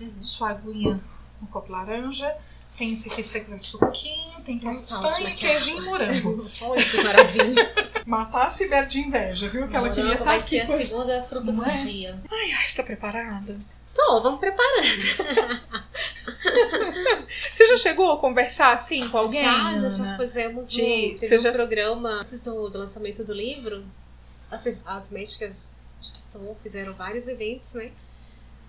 Uhum. Sua aguinha no copo laranja. Tem esse aqui se você quiser suquinho. Tem castanha, queijinho e morango. Olha que maravilha. Matar a Sibeli de inveja, viu? Que ela queria estar vai aqui. ser a segunda fruta do é? dia. Ai, ai, você tá preparada? Tô, vamos preparando. Você já chegou a conversar assim com alguém? já, nós já Ana? fizemos De- um, teve um já- programa do, do lançamento do livro. As, as médicas então, fizeram vários eventos, né?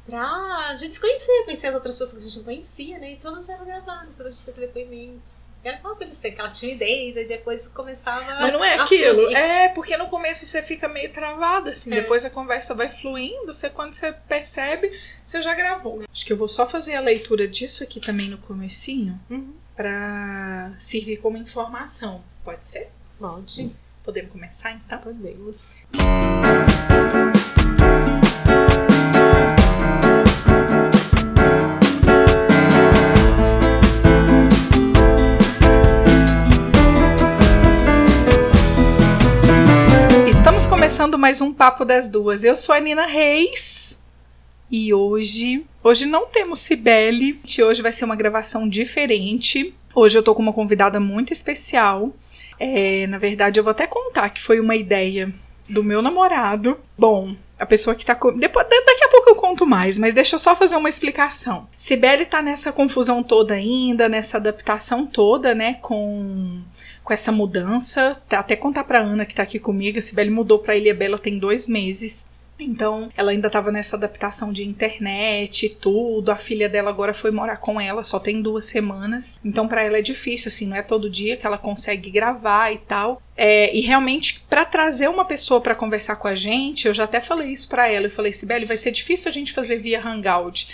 Pra gente se conhecer, conhecer as outras pessoas que a gente não conhecia, né? E todas eram gravadas, todas a gente esse depoimento. Era aquela coisa assim, aquela timidez, aí depois começava. Mas não é aquilo. fluir. É, porque no começo você fica meio travada, assim. É. Depois a conversa vai fluindo. Você, quando você percebe, você já gravou. Acho que eu vou só fazer a leitura disso aqui também no comecinho. Uhum. Pra servir como informação. Pode ser? Pode. Podemos começar então? Podemos. Estamos começando mais um Papo das Duas. Eu sou a Nina Reis. E hoje. Hoje não temos Cibele. Hoje vai ser uma gravação diferente. Hoje eu tô com uma convidada muito especial. É, na verdade, eu vou até contar que foi uma ideia do meu namorado. Bom, a pessoa que tá. com- Depois, da- daqui a pouco eu conto mais, mas deixa eu só fazer uma explicação. Cibele tá nessa confusão toda ainda, nessa adaptação toda, né, com, com essa mudança. Tá- Até contar pra Ana que tá aqui comigo, a Cibele mudou pra Ilha Bela tem dois meses. Então, ela ainda tava nessa adaptação de internet e tudo. A filha dela agora foi morar com ela, só tem duas semanas. Então, pra ela é difícil, assim, não é todo dia que ela consegue gravar e tal. É, e realmente, pra trazer uma pessoa pra conversar com a gente, eu já até falei isso pra ela. Eu falei, Sibeli, vai ser difícil a gente fazer via Hangout.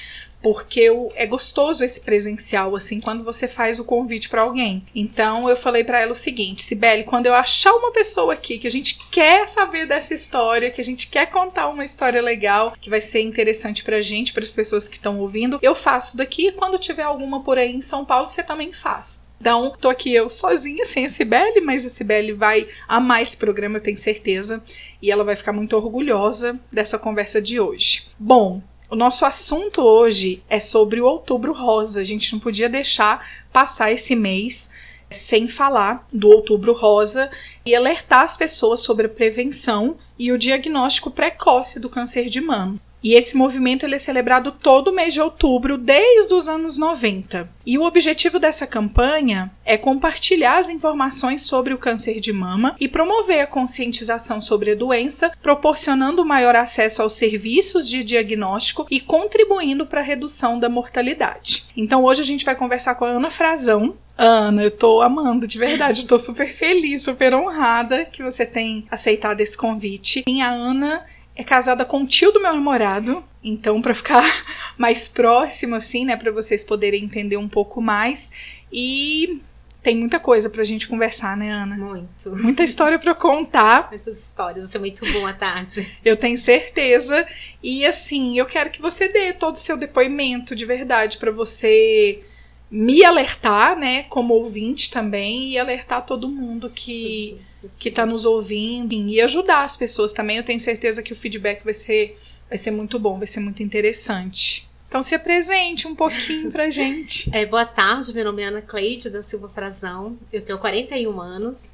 Porque é gostoso esse presencial, assim, quando você faz o convite pra alguém. Então eu falei pra ela o seguinte: Sibeli, quando eu achar uma pessoa aqui que a gente quer saber dessa história, que a gente quer contar uma história legal, que vai ser interessante pra gente, para as pessoas que estão ouvindo, eu faço daqui. Quando tiver alguma por aí em São Paulo, você também faz. Então, tô aqui eu sozinha, sem a Cibele, mas a Cibele vai amar esse programa, eu tenho certeza. E ela vai ficar muito orgulhosa dessa conversa de hoje. Bom, o nosso assunto hoje é sobre o Outubro Rosa. A gente não podia deixar passar esse mês sem falar do Outubro Rosa e alertar as pessoas sobre a prevenção e o diagnóstico precoce do câncer de mama. E esse movimento ele é celebrado todo mês de outubro, desde os anos 90. E o objetivo dessa campanha é compartilhar as informações sobre o câncer de mama e promover a conscientização sobre a doença, proporcionando maior acesso aos serviços de diagnóstico e contribuindo para a redução da mortalidade. Então hoje a gente vai conversar com a Ana Frazão, Ana, eu tô amando, de verdade, eu tô super feliz, super honrada que você tem aceitado esse convite. E a Ana é casada com o tio do meu namorado, então para ficar mais próximo assim, né, para vocês poderem entender um pouco mais e tem muita coisa pra gente conversar, né, Ana? Muito. Muita história pra contar, Muitas histórias. Vai ser muito bom à tarde. eu tenho certeza. E assim, eu quero que você dê todo o seu depoimento de verdade pra você me alertar, né, como ouvinte também e alertar todo mundo que que está nos ouvindo e ajudar as pessoas também. Eu tenho certeza que o feedback vai ser, vai ser muito bom, vai ser muito interessante. Então se apresente um pouquinho pra gente. É, boa tarde, meu nome é Ana Cleide da Silva Frazão, eu tenho 41 anos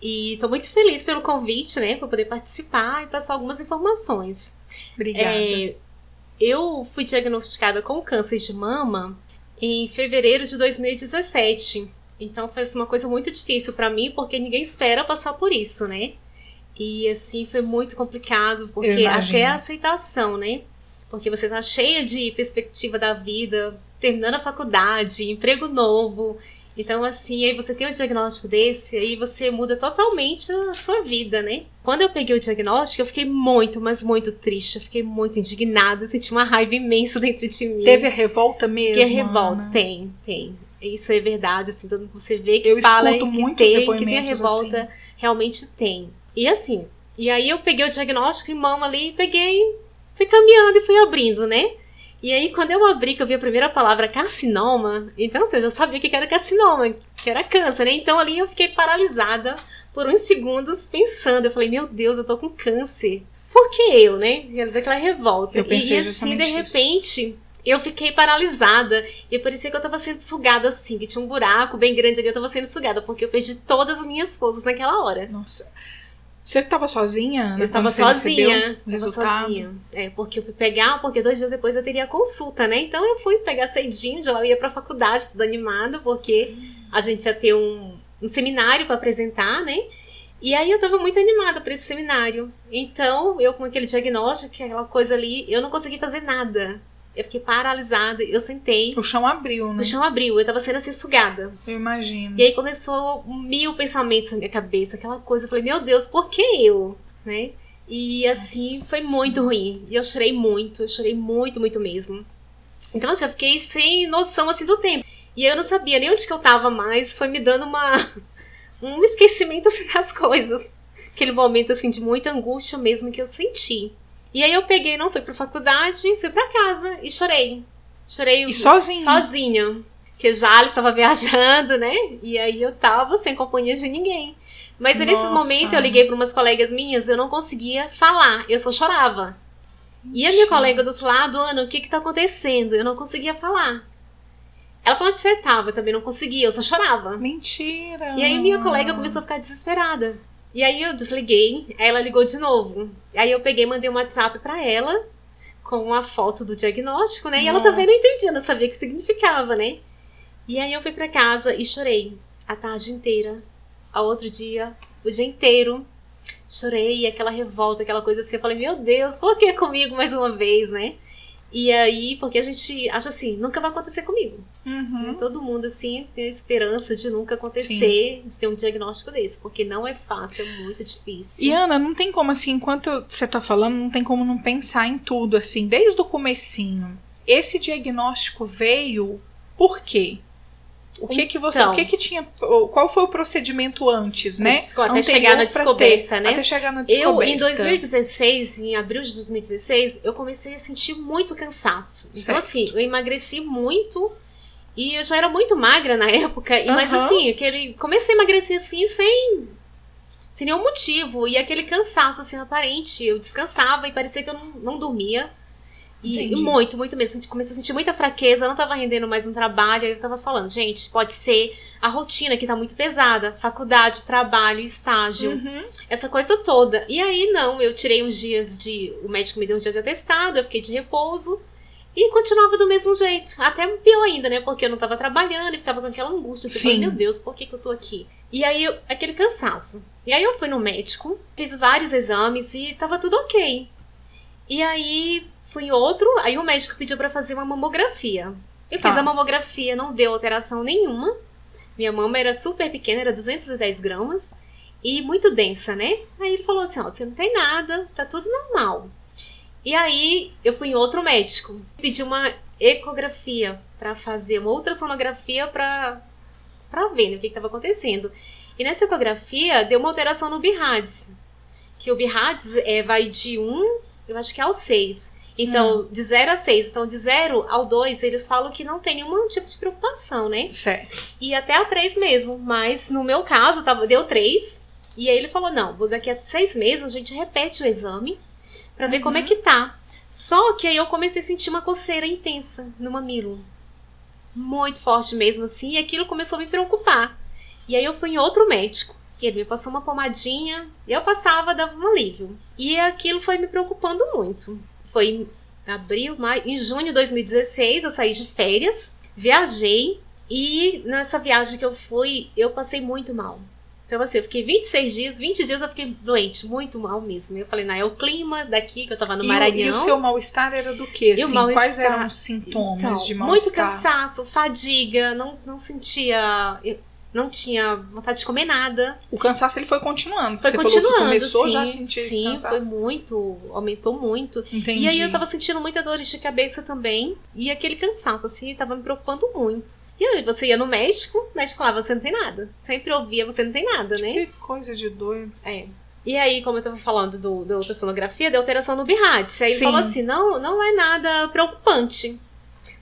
e estou muito feliz pelo convite, né, para poder participar e passar algumas informações. Obrigada. É, eu fui diagnosticada com câncer de mama em fevereiro de 2017, então foi assim, uma coisa muito difícil para mim porque ninguém espera passar por isso, né? E assim foi muito complicado porque até a aceitação, né? Porque você tá cheia de perspectiva da vida, terminando a faculdade, emprego novo. Então, assim, aí você tem um diagnóstico desse, aí você muda totalmente a sua vida, né? Quando eu peguei o diagnóstico, eu fiquei muito, mas muito triste. Eu fiquei muito indignada, senti uma raiva imensa dentro de mim. Teve a revolta mesmo? que é revolta, Ana? tem, tem. Isso é verdade, assim, todo mundo que você vê que Eu fala que tem, que tem a depoimentos revolta, assim. realmente tem. E assim, e aí eu peguei o diagnóstico em mão ali, peguei, fui caminhando e fui abrindo, né? E aí, quando eu abri, que eu vi a primeira palavra carcinoma, então assim, eu já sabia o que era carcinoma, que era câncer, né? Então ali eu fiquei paralisada por uns segundos pensando. Eu falei, meu Deus, eu tô com câncer. Por que eu, né? Daquela revolta. Eu pensei e, assim, de isso. repente, eu fiquei paralisada e parecia que eu tava sendo sugada assim, que tinha um buraco bem grande ali, eu tava sendo sugada, porque eu perdi todas as minhas forças naquela hora. Nossa. Você tava sozinha? Eu estava sozinha. recebeu o Tava resultado? sozinha. É, porque eu fui pegar, porque dois dias depois eu teria a consulta, né? Então eu fui pegar cedinho, de lá eu ia pra faculdade, tudo animada, porque a gente ia ter um, um seminário pra apresentar, né? E aí eu tava muito animada pra esse seminário. Então, eu com aquele diagnóstico, aquela coisa ali, eu não consegui fazer nada. Eu fiquei paralisada, eu sentei, O chão abriu, né? o chão abriu, eu tava sendo assim sugada. Eu imagino. E aí começou mil pensamentos na minha cabeça, aquela coisa. Eu falei, meu Deus, por que eu? Né? E assim, Nossa. foi muito ruim. E eu chorei muito, eu chorei muito, muito mesmo. Então, assim, eu fiquei sem noção, assim, do tempo. E eu não sabia nem onde que eu tava mais. Foi me dando uma... um esquecimento, assim, das coisas. Aquele momento, assim, de muita angústia mesmo que eu senti. E aí eu peguei, não fui pra faculdade, fui pra casa e chorei. Chorei E sozinha? Sozinha. Porque já ele estava viajando, né? E aí eu tava sem companhia de ninguém. Mas aí, nesses momentos eu liguei para umas colegas minhas, eu não conseguia falar, eu só chorava. E a minha colega do outro lado, Ana, o que que tá acontecendo? Eu não conseguia falar. Ela falou onde você tava, eu também não conseguia, eu só chorava. Mentira. E aí minha colega começou a ficar desesperada. E aí eu desliguei, ela ligou de novo. Aí eu peguei e mandei um WhatsApp pra ela com uma foto do diagnóstico, né? E ela também não entendia, não sabia o que significava, né? E aí eu fui pra casa e chorei a tarde inteira. Ao outro dia, o dia inteiro. Chorei, aquela revolta, aquela coisa assim. Eu falei, meu Deus, por que comigo mais uma vez, né? E aí, porque a gente acha assim, nunca vai acontecer comigo. Uhum. Todo mundo, assim, tem a esperança de nunca acontecer, de ter um diagnóstico desse, porque não é fácil, é muito difícil. E Ana, não tem como assim, enquanto você tá falando, não tem como não pensar em tudo assim, desde o comecinho. Esse diagnóstico veio por quê? O que que você, Então. o que que tinha, qual foi o procedimento antes, né? Até chegar na descoberta, ter- né? Até chegar na Eu, descoberta. em 2016, em abril de 2016, eu comecei a sentir muito cansaço. Então, Certo. assim, eu emagreci muito e eu já era muito magra na época. E, Mas, Aham. assim, aquele, comecei a emagrecer assim, sem, sem nenhum motivo. E aquele cansaço, assim, aparente. Eu descansava e parecia que eu não, não dormia. E Entendi. muito, muito mesmo. Comecei a sentir muita fraqueza, não tava rendendo mais no trabalho. Aí eu tava falando, gente, pode ser a rotina que tá muito pesada. Faculdade, trabalho, estágio Uhum. essa coisa toda. E aí, não, eu tirei uns dias de. O médico me deu uns dias de atestado, eu fiquei de repouso. E continuava do mesmo jeito. Até pior ainda, né? Porque eu não tava trabalhando e ficava com aquela angústia. Sim. falei, meu Deus, por que, que eu tô aqui? E aí, eu- aquele cansaço. E aí, eu fui no médico, fiz vários exames e tava tudo ok. E aí, fui em outro. Aí, o médico pediu pra fazer uma mamografia. Eu Tá. fiz a mamografia, não deu alteração nenhuma. Minha mama era super pequena, era 210 gramas e muito densa, né? Aí ele falou assim: ó, você não tem nada, tá tudo normal. E aí eu fui em outro médico, pedi uma ecografia pra fazer uma ultrassonografia pra para ver né, o que estava acontecendo. E nessa ecografia deu uma alteração no BIRADS, que o BIRADS é, vai de 1, eu acho que é ao 6. Então, de 0 a 6. Então, de 0 ao 2, eles falam que não tem nenhum tipo de preocupação, né? Certo. E até a 3 mesmo. Mas no meu caso, tava, deu 3. E aí ele falou: não, daqui a seis meses a gente repete o exame pra ver Uhum. como é que tá. Só que aí eu comecei a sentir uma coceira intensa no mamilo. Muito forte mesmo, assim, e aquilo começou a me preocupar. E aí eu fui em outro médico. E ele me passou uma pomadinha, e eu passava, dava um alívio. E aquilo foi me preocupando muito. Foi em abril, maio, em junho de 2016, eu saí de férias, viajei, e nessa viagem que eu fui, eu passei muito mal. Então, assim, eu fiquei 26 dias, 20 dias eu fiquei doente, muito mal mesmo. Eu falei, não, é o clima daqui, que eu tava no E o- Maranhão. E, o seu mal-estar era do quê? Assim, quais eram os sintomas Então, de muito mal-estar? cansaço, fadiga, não, não sentia. eu não tinha vontade de comer nada. O cansaço ele foi continuando. Foi Você continuando. começou sim, já a sentir esse Sim, foi cansaço. muito. Aumentou muito. Entendi. E aí eu tava sentindo muita dores de cabeça também. E aquele cansaço, assim, tava me preocupando muito. E aí você ia no médico, o médico falava, você não tem nada. Sempre ouvia, você não tem nada, né? Que coisa de doido. É. E aí, como eu tava falando do, da ultrassonografia, deu alteração no BIRADS. Aí ele Sim. falou assim: não, não é nada preocupante.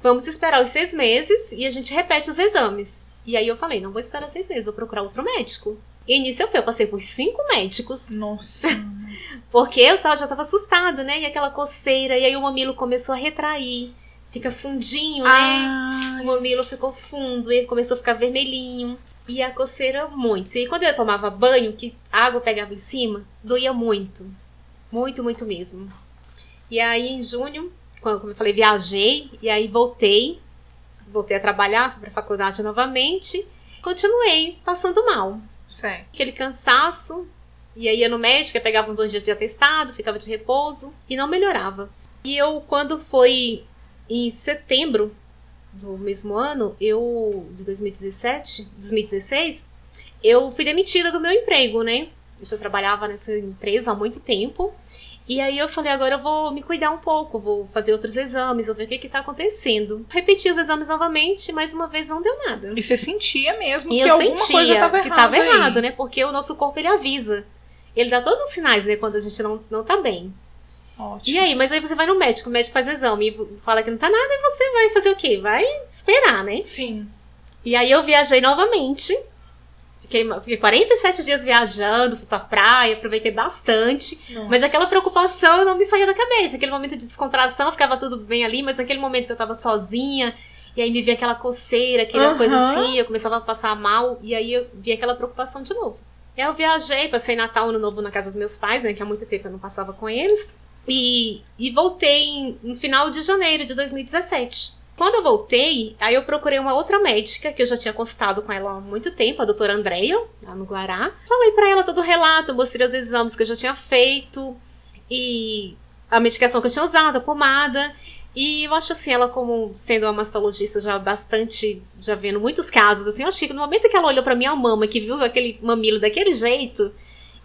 Vamos esperar os seis meses e a gente repete os exames. E aí eu falei: não vou esperar seis meses, vou procurar outro médico. E nisso eu fui, eu passei por cinco médicos, Nossa. porque eu já tava assustada, né? E aquela coceira, e aí o mamilo começou a retrair. fica fundinho, Ah, né? O mamilo ficou fundo e começou a ficar vermelhinho. E a coceira muito. E quando eu tomava banho, que a água pegava em cima, doía muito. Muito, muito mesmo. E aí em junho, quando, como eu falei, viajei e aí voltei. Voltei a trabalhar, fui pra faculdade novamente. Continuei passando mal. Aquele cansaço. E aí ia no médico, pegava uns dois dias de atestado, ficava de repouso e não melhorava. E eu, quando foi em setembro do mesmo ano, eu. de 2017, 2016, eu fui demitida do meu emprego, né? Eu já trabalhava nessa empresa há muito tempo. E aí eu falei, agora eu vou me cuidar um pouco, vou fazer outros exames, vou ver o que que tá acontecendo. Repeti os exames novamente, mais uma vez não deu nada. E você sentia mesmo E que eu alguma sentia coisa tava que errada tava aí. errado, né? Porque o nosso corpo ele avisa. Ele dá todos os sinais, né? Quando a gente não, não tá bem. Ótimo. E aí, mas aí você vai no médico, o médico faz exame e fala que não tá nada, e você vai fazer o quê? Vai esperar, né? Sim. E aí eu viajei novamente. Fiquei, fiquei 47 dias viajando, fui pra praia, aproveitei bastante. Mas Nossa. aquela preocupação não me saía da cabeça. Aquele momento de descontração, ficava tudo bem ali, mas naquele momento que eu tava sozinha, e aí me via aquela coceira, aquela Aham. coisa assim, eu começava a passar mal, e aí eu via aquela preocupação de novo. E aí eu viajei, passei Natal Ano Novo na casa dos meus pais, né, que há muito tempo eu não passava com eles, e, e voltei no final de janeiro de 2017. Quando eu voltei, aí eu procurei uma outra médica, que eu já tinha consultado com ela há muito tempo, a doutora Andréia, lá no Guará. Falei pra ela todo o relato, mostrei os exames que eu já tinha feito, e a medicação que eu tinha usado, a pomada. E eu acho assim, ela como sendo uma mastologista já bastante, já vendo muitos casos, assim, eu achei que no momento que ela olhou pra minha mama, que viu aquele mamilo daquele jeito,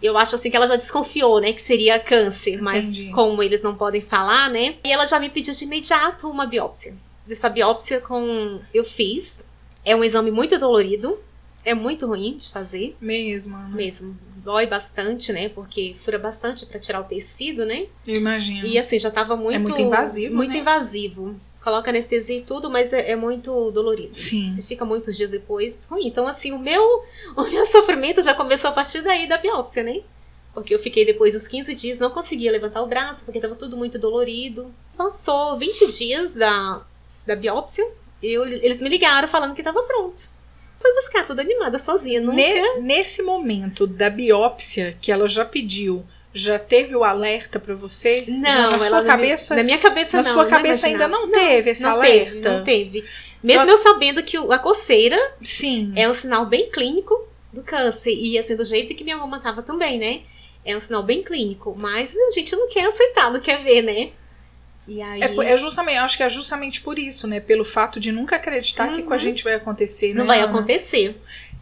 eu acho assim que ela já desconfiou, né, que seria câncer, mas Entendi. como eles não podem falar, né, e ela já me pediu de imediato uma biópsia. Dessa biópsia com eu fiz, é um exame muito dolorido, é muito ruim de fazer Mesmo. Ana. mesmo. Dói bastante, né? Porque fura bastante pra tirar o tecido, né? Eu imagino. E assim, já tava muito. É muito invasivo, Muito né? invasivo. Coloca anestesia e tudo, mas é, é muito dolorido. Sim. Você fica muitos dias depois ruim. Então, assim, o meu, o meu sofrimento já começou a partir daí da biópsia, né? Porque eu fiquei depois dos 15 dias, não conseguia levantar o braço, porque tava tudo muito dolorido. Passou 20 dias da, da biópsia, eu, eles me ligaram falando que tava pronto. Fui buscar tudo animada sozinha, nunca. Ne- nesse momento da biópsia que ela já pediu, já teve o alerta pra você? Não, na sua cabeça, Na minha cabeça na não. sua não cabeça ainda não teve esse não alerta? Teve, não teve. Mesmo eu sabendo que a coceira Sim. é um sinal bem clínico do câncer. E assim, do jeito que minha mãe tava também, né? É um sinal bem clínico. Mas a gente não quer aceitar, não quer ver, né? E aí. É, é justamente, eu acho que é justamente por isso, né? Pelo fato de nunca acreditar que com a Uhum. gente vai acontecer, não né, vai Ana? acontecer.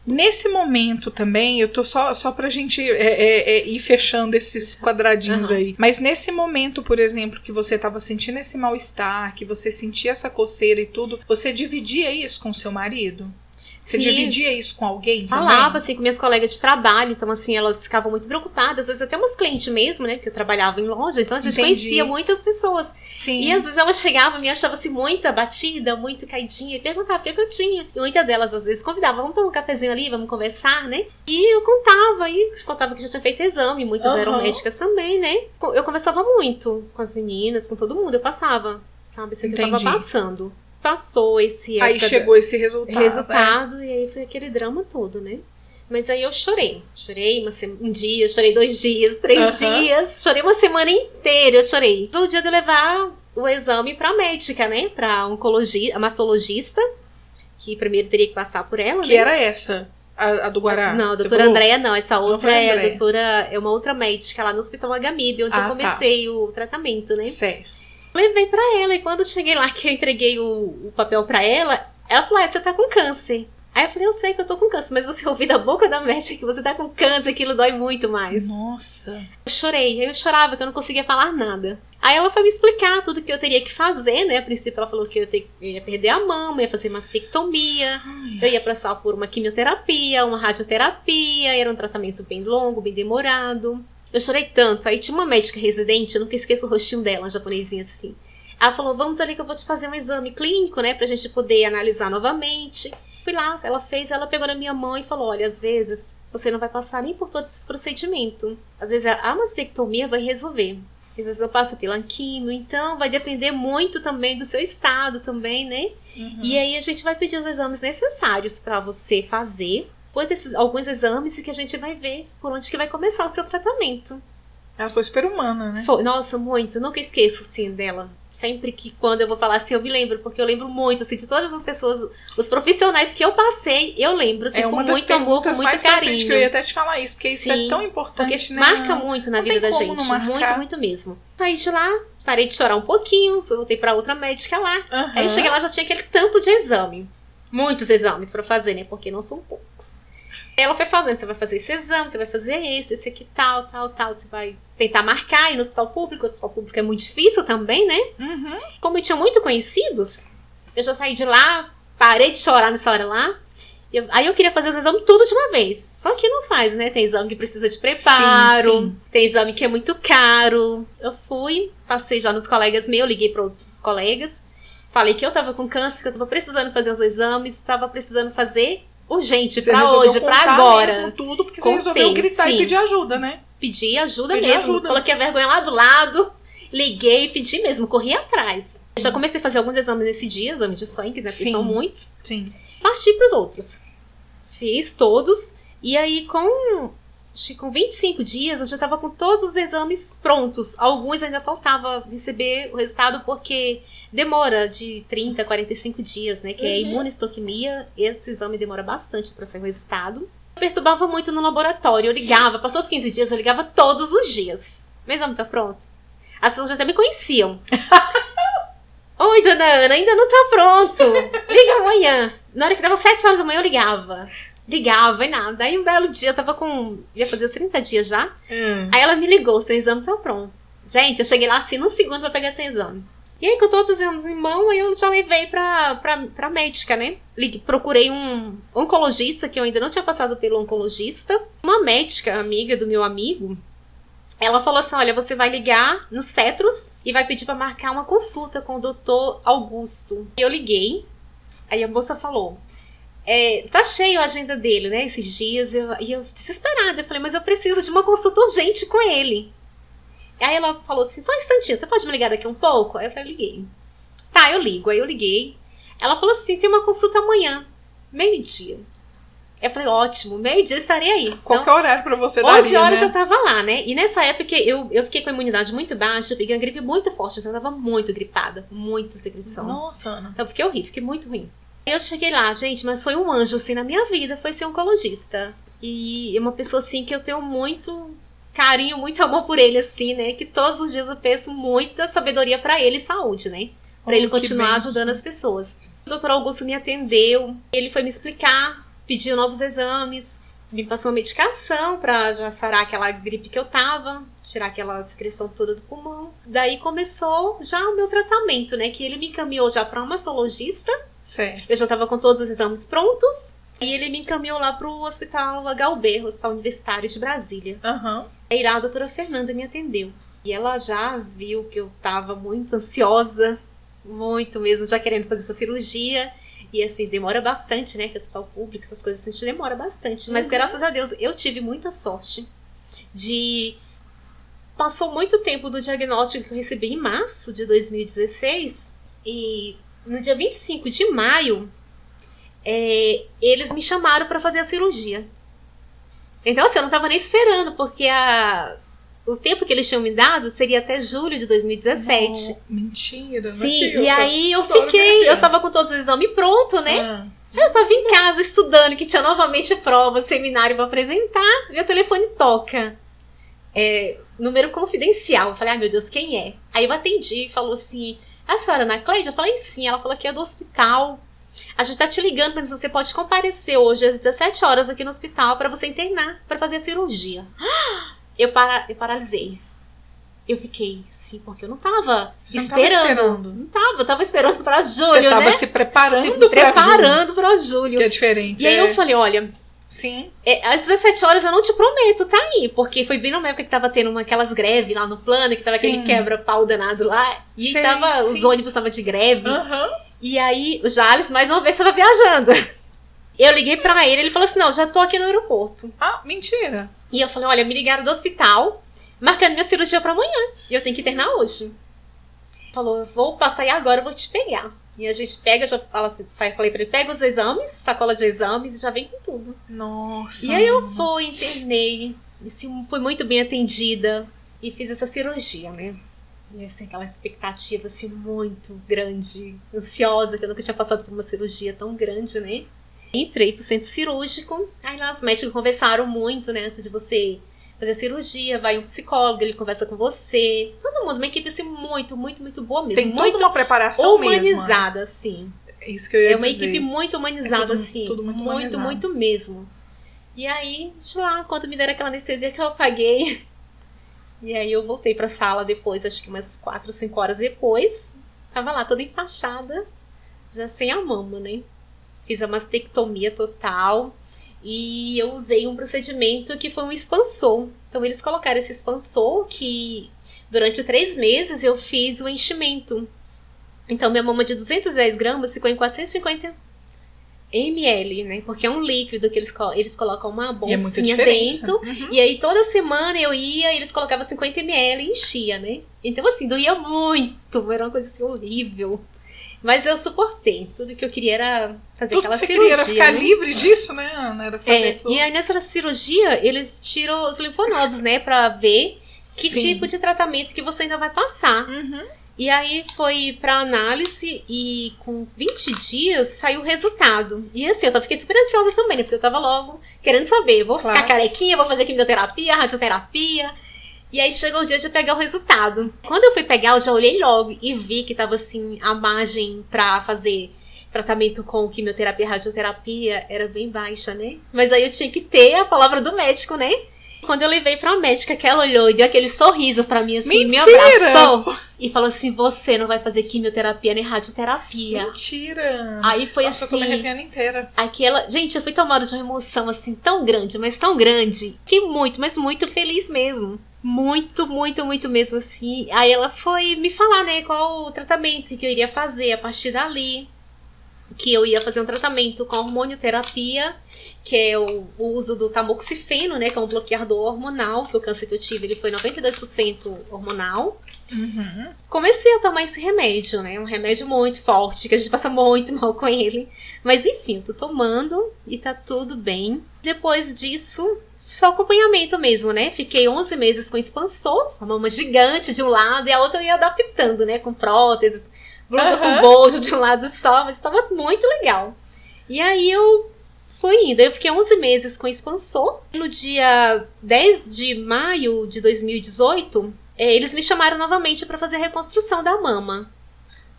Nesse momento também, eu tô só, só pra gente é, é, é, ir fechando esses quadradinhos Aham. aí. Mas nesse momento, por exemplo, que você tava sentindo esse mal-estar, que você sentia essa coceira e tudo, você dividia isso com seu marido? Você Sim. dividia isso com alguém? Falava também? assim com minhas colegas de trabalho, então assim, elas ficavam muito preocupadas, às vezes até umas clientes mesmo, né? Porque eu trabalhava em loja, então a gente Entendi. conhecia muitas pessoas. Sim. E às vezes ela chegava e me achava assim muito abatida, muito caidinha, e perguntava o que, que eu tinha. E muitas delas às vezes convidavam, vamos tomar um cafezinho ali, vamos conversar, né? E eu contava, e contava que já tinha feito exame, muitas Aham. eram médicas também, né? Eu conversava muito com as meninas, com todo mundo, eu passava, sabe? Isso que eu tava passando. Passou esse Aí chegou esse resultado. resultado, e aí foi aquele drama todo, né? Mas aí eu chorei. Chorei uma um dia, chorei dois dias, três dias, chorei uma semana inteira, eu chorei. No dia de eu levar o exame pra médica, né? Pra oncologia, a mastologista, que primeiro teria que passar por ela, Que né? era essa, a, a do Guará. Não, a doutora? Andréia não. Essa outra a é a Andréia. doutora, é uma outra médica lá no Hospital Agamib, onde Ah, eu comecei o tratamento, né? Certo. Levei pra ela e quando cheguei lá que eu entreguei o, o papel pra ela, ela falou: ah, você tá com câncer. Aí eu falei, eu sei que eu tô com câncer, mas você ouvir da boca da médica que você tá com câncer, aquilo dói muito mais. Nossa. Eu chorei, eu chorava, que eu não conseguia falar nada. Aí ela foi me explicar tudo que eu teria que fazer, né? A princípio ela falou que eu eu ia perder a mama, ia fazer mastectomia, Ai, eu ia passar por uma quimioterapia, uma radioterapia, era um tratamento bem longo, bem demorado. Eu chorei tanto. Aí tinha uma médica residente, eu nunca esqueço o rostinho dela, japonesinha assim. Ela falou: Vamos ali que eu vou te fazer um exame clínico, né? Pra gente poder analisar novamente. Fui lá, ela fez, ela pegou na minha mão e falou: Olha, às vezes você não vai passar nem por todo esse procedimento. Às vezes a mastectomia vai resolver. Às vezes eu passo pela Anquino, então vai depender muito também do seu estado também, né? Uhum. E aí a gente vai pedir os exames necessários para você fazer, pois esses alguns exames que a gente vai ver por onde que vai começar o seu tratamento. Ela foi super humana, né? Foi- nossa, muito, nunca esqueço assim dela. Sempre que quando eu vou falar assim, eu me lembro, porque eu lembro muito assim de todas as pessoas, os profissionais que eu passei, eu lembro assim, é com muito amor, com muito mais carinho. que eu ia até te falar isso, porque isso Sim, é tão importante, Porque né? marca muito na Não vida da gente. Muito, muito mesmo. Saí de lá, parei de chorar um pouquinho, voltei pra outra médica lá. Aham. Aí eu cheguei lá, já tinha aquele tanto de exame. Muitos exames pra fazer, né? Porque não são poucos. Ela foi fazendo, você vai fazer esse exame, você vai fazer esse, esse aqui tal, tal, tal. Você vai tentar marcar ir no hospital público. O hospital público é muito difícil também, né? Uhum. Como eu tinha muito conhecidos, eu já saí de lá, parei de chorar nessa hora lá. Eu- aí eu queria fazer os exames tudo de uma vez. Só que não faz, né? Tem exame que precisa de preparo, Sim, sim. tem exame que é muito caro. Eu fui, passei já nos colegas meus, liguei para outros colegas. Falei que eu tava com câncer, que eu tava precisando fazer os exames, tava precisando fazer urgente, Você pra hoje, pra agora. mesmo tudo, porque Contei, você resolveu gritar sim. e pedir ajuda, né? Pedi ajuda Pedi mesmo. ajuda. Coloquei a vergonha lá do lado, liguei, pedi mesmo, corri atrás. Já comecei a fazer alguns exames nesse dia, exame de sangue, né? Porque são muitos. Sim. Parti pros outros. Fiz todos. E aí, com, acho que com 25 dias, eu já tava com todos os exames prontos. Alguns ainda faltava receber o resultado, porque demora de 30 a 45 dias, né? Que é Uhum. imunistoquimia. Esse exame demora bastante para sair o resultado. Perturbava muito no laboratório. Eu ligava, passou os 15 dias, eu ligava todos os dias. Meu exame tá pronto. As pessoas já até me conheciam. Oi, dona Ana, ainda não tá pronto. Liga amanhã. Na hora que dava 7 horas da manhã, eu ligava. Ligava e nada. Aí um belo dia, eu tava com. ia fazer os 30 dias já. Hum. Aí ela me ligou: seu exame tá pronto. Gente, eu cheguei lá assim no segundo pra pegar esse exame. E aí, com todos os exames em mão, eu já levei pra, pra, pra médica, né? Liguei- Procurei um oncologista, que eu ainda não tinha passado pelo oncologista. Uma médica, amiga do meu amigo, ela falou assim: olha, você vai ligar no Cetros e vai pedir pra marcar uma consulta com o doutor Augusto. E eu liguei, aí a moça falou. É, tá cheio a agenda dele, né? Esses dias. Eu, e eu desesperada. Eu falei, mas eu preciso de uma consulta urgente com ele. Aí ela falou assim: só um instantinho, você pode me ligar daqui um pouco? Aí eu falei, liguei. Tá, eu ligo. Aí eu liguei. Ela falou assim: tem uma consulta amanhã, meio-dia. Eu falei, ótimo, meio-dia eu estarei aí. Qual Então, que é o horário pra você dar 11 ali, horas né? eu tava lá, né? E nessa época eu, eu fiquei com a imunidade muito baixa, eu peguei uma gripe muito forte, então eu tava muito gripada, muita secreção. Nossa, Ana. Então fiquei horrível, fiquei muito ruim. Aí eu cheguei lá, gente, mas foi um anjo assim na minha vida, foi ser oncologista. E é uma pessoa assim que eu tenho muito carinho, muito amor por ele assim, né? Que todos os dias eu peço muita sabedoria pra ele e saúde, né? Pra ele Oh, que continuar ajudando as pessoas. O doutor Augusto me atendeu, ele foi me explicar, pediu novos exames, me passou uma medicação pra já sarar aquela gripe que eu tava, tirar aquela secreção toda do pulmão. Daí começou já o meu tratamento, né? Que ele me encaminhou já pra uma mastologista. Eu já tava com todos os exames prontos. E ele me encaminhou lá pro hospital HUB, Hospital Universitário de Brasília. Aham. Aí lá a doutora Fernanda me atendeu. E ela já viu que eu tava muito ansiosa, muito mesmo, já querendo fazer essa cirurgia. E assim, demora bastante, né? Que é hospital público, essas coisas assim, demora bastante. Mas Uhum. graças a Deus, eu tive muita sorte de. Passou muito tempo do diagnóstico que eu recebi em março de 2016. E no dia 25 de maio, é, eles me chamaram para fazer a cirurgia. Então, assim, eu não tava nem esperando, porque a, o tempo que eles tinham me dado seria até julho de 2017. Não, mentira. não Sim, e aí eu Adoro fiquei, eu tava com todos os exames prontos, né? Ah, Eu tava em casa estudando, que tinha novamente prova, seminário pra apresentar, meu telefone toca. É, número confidencial. Eu falei, ai meu Deus, quem é? Aí eu atendi e falou assim: a senhora Ana Cleide? Eu falei, sim. Ela falou que é do hospital. A gente tá te ligando se você pode comparecer hoje às 17 horas aqui no hospital pra você internar, pra fazer a cirurgia. Eu, para, eu paralisei. Eu fiquei assim, porque eu não tava Você não tava esperando. esperando. Não tava, eu tava esperando pra Você julho, tava né? se preparando Se pra preparando pra julho. Que é diferente. E aí é. eu falei, olha, Sim. é, às 17 horas eu não te prometo, tá aí. Porque foi bem numa época que tava tendo uma, aquelas greves lá no plano, que tava Sim. aquele quebra-pau danado lá. E Sei, tava, os sim. ônibus estavam de greve. Aham. E aí o Jales, mais uma vez, tava viajando. Eu liguei pra ele, ele falou assim, não, já tô aqui no aeroporto. Ah, mentira. E eu falei, olha, me ligaram do hospital, marcando minha cirurgia pra amanhã. E eu tenho que internar hoje. Falou, eu vou passar aí agora, eu vou te pegar. E a gente pega, já fala assim, falei pra ele, pega os exames, sacola de exames e já vem com tudo. Nossa. E aí eu fui, internei, e fui muito bem atendida e fiz essa cirurgia, né? E assim, aquela expectativa assim muito grande, ansiosa, que eu nunca tinha passado por uma cirurgia tão grande, né? Entrei pro centro cirúrgico, aí lá os médicos conversaram muito, né, antes de você fazer cirurgia, vai um psicólogo, ele conversa com você. Todo mundo, uma equipe assim muito, muito, muito boa mesmo. Tem muito uma preparação humanizada, mesmo. assim. É isso que eu ia É uma dizer. equipe muito humanizada, É tudo- assim. tudo muito muito, humanizado. muito mesmo. E aí, de lá, quando me deram aquela anestesia que eu apaguei. E aí eu voltei pra sala depois, acho que umas 4, 5 horas depois. Tava lá toda enfaixada, já sem a mama, né? Fiz a mastectomia total. E eu usei um procedimento que foi um expansor. Então eles colocaram esse expansor que durante três meses eu fiz o enchimento. Então minha mama de 210 gramas ficou em 450 ml, né? Porque é um líquido que eles, eles colocam uma E é bolsinha diferença. dentro. Uhum. E aí toda semana eu ia e eles colocavam 50 ml e enchia, né? Então assim, doía muito, era uma coisa assim horrível. Mas eu suportei. Tudo que eu queria era fazer Tudo que aquela você cirurgia. queria era ficar né? livre disso, né, Ana? Era fazer É, tudo. e aí nessa cirurgia, eles tiram os linfonodos, né? Pra ver que Sim. tipo de tratamento que você ainda vai passar. Uhum. E aí foi pra análise e com 20 dias saiu o resultado. E assim, eu fiquei super ansiosa também, né? Porque eu tava logo querendo saber. Vou Claro. ficar carequinha, vou fazer quimioterapia, radioterapia. E aí chegou o dia de pegar o resultado. Quando eu fui pegar, eu já olhei logo e vi que tava assim, a margem pra fazer tratamento com quimioterapia e radioterapia era bem baixa, né? Mas aí eu tinha que ter a palavra do médico, né? Quando eu levei pra médica, que ela olhou e deu aquele sorriso pra mim, assim, me Mentira! abraçou e falou assim: Você não vai fazer quimioterapia nem radioterapia. Mentira. Aí foi Nossa, eu tô me assim. arrepiando inteira. Aquela. Gente, eu fui tomada de uma emoção assim tão grande, mas tão grande. Fiquei muito, mas muito feliz mesmo. Muito, muito, muito mesmo assim. Aí ela foi me falar, né, qual o tratamento que eu iria fazer a partir dali. Que eu ia fazer um tratamento com hormonioterapia, que é o, o uso do tamoxifeno, né, que é um bloqueador hormonal, que o câncer que eu tive, ele foi 92% hormonal Uhum. comecei a tomar esse remédio, né? Um remédio muito forte, que a gente passa muito mal com ele. Mas enfim, eu tô tomando e tá tudo bem. Depois disso, só acompanhamento mesmo, né? Fiquei 11 meses com expansor, uma mama gigante de um lado e a outra eu ia adaptando, né? Com próteses, blusa Aham. com bojo de um lado só, mas estava muito legal. E aí eu fui indo. Eu fiquei 11 meses com expansor. No dia 10 de maio de 2018, é, eles me chamaram novamente para fazer a reconstrução da mama.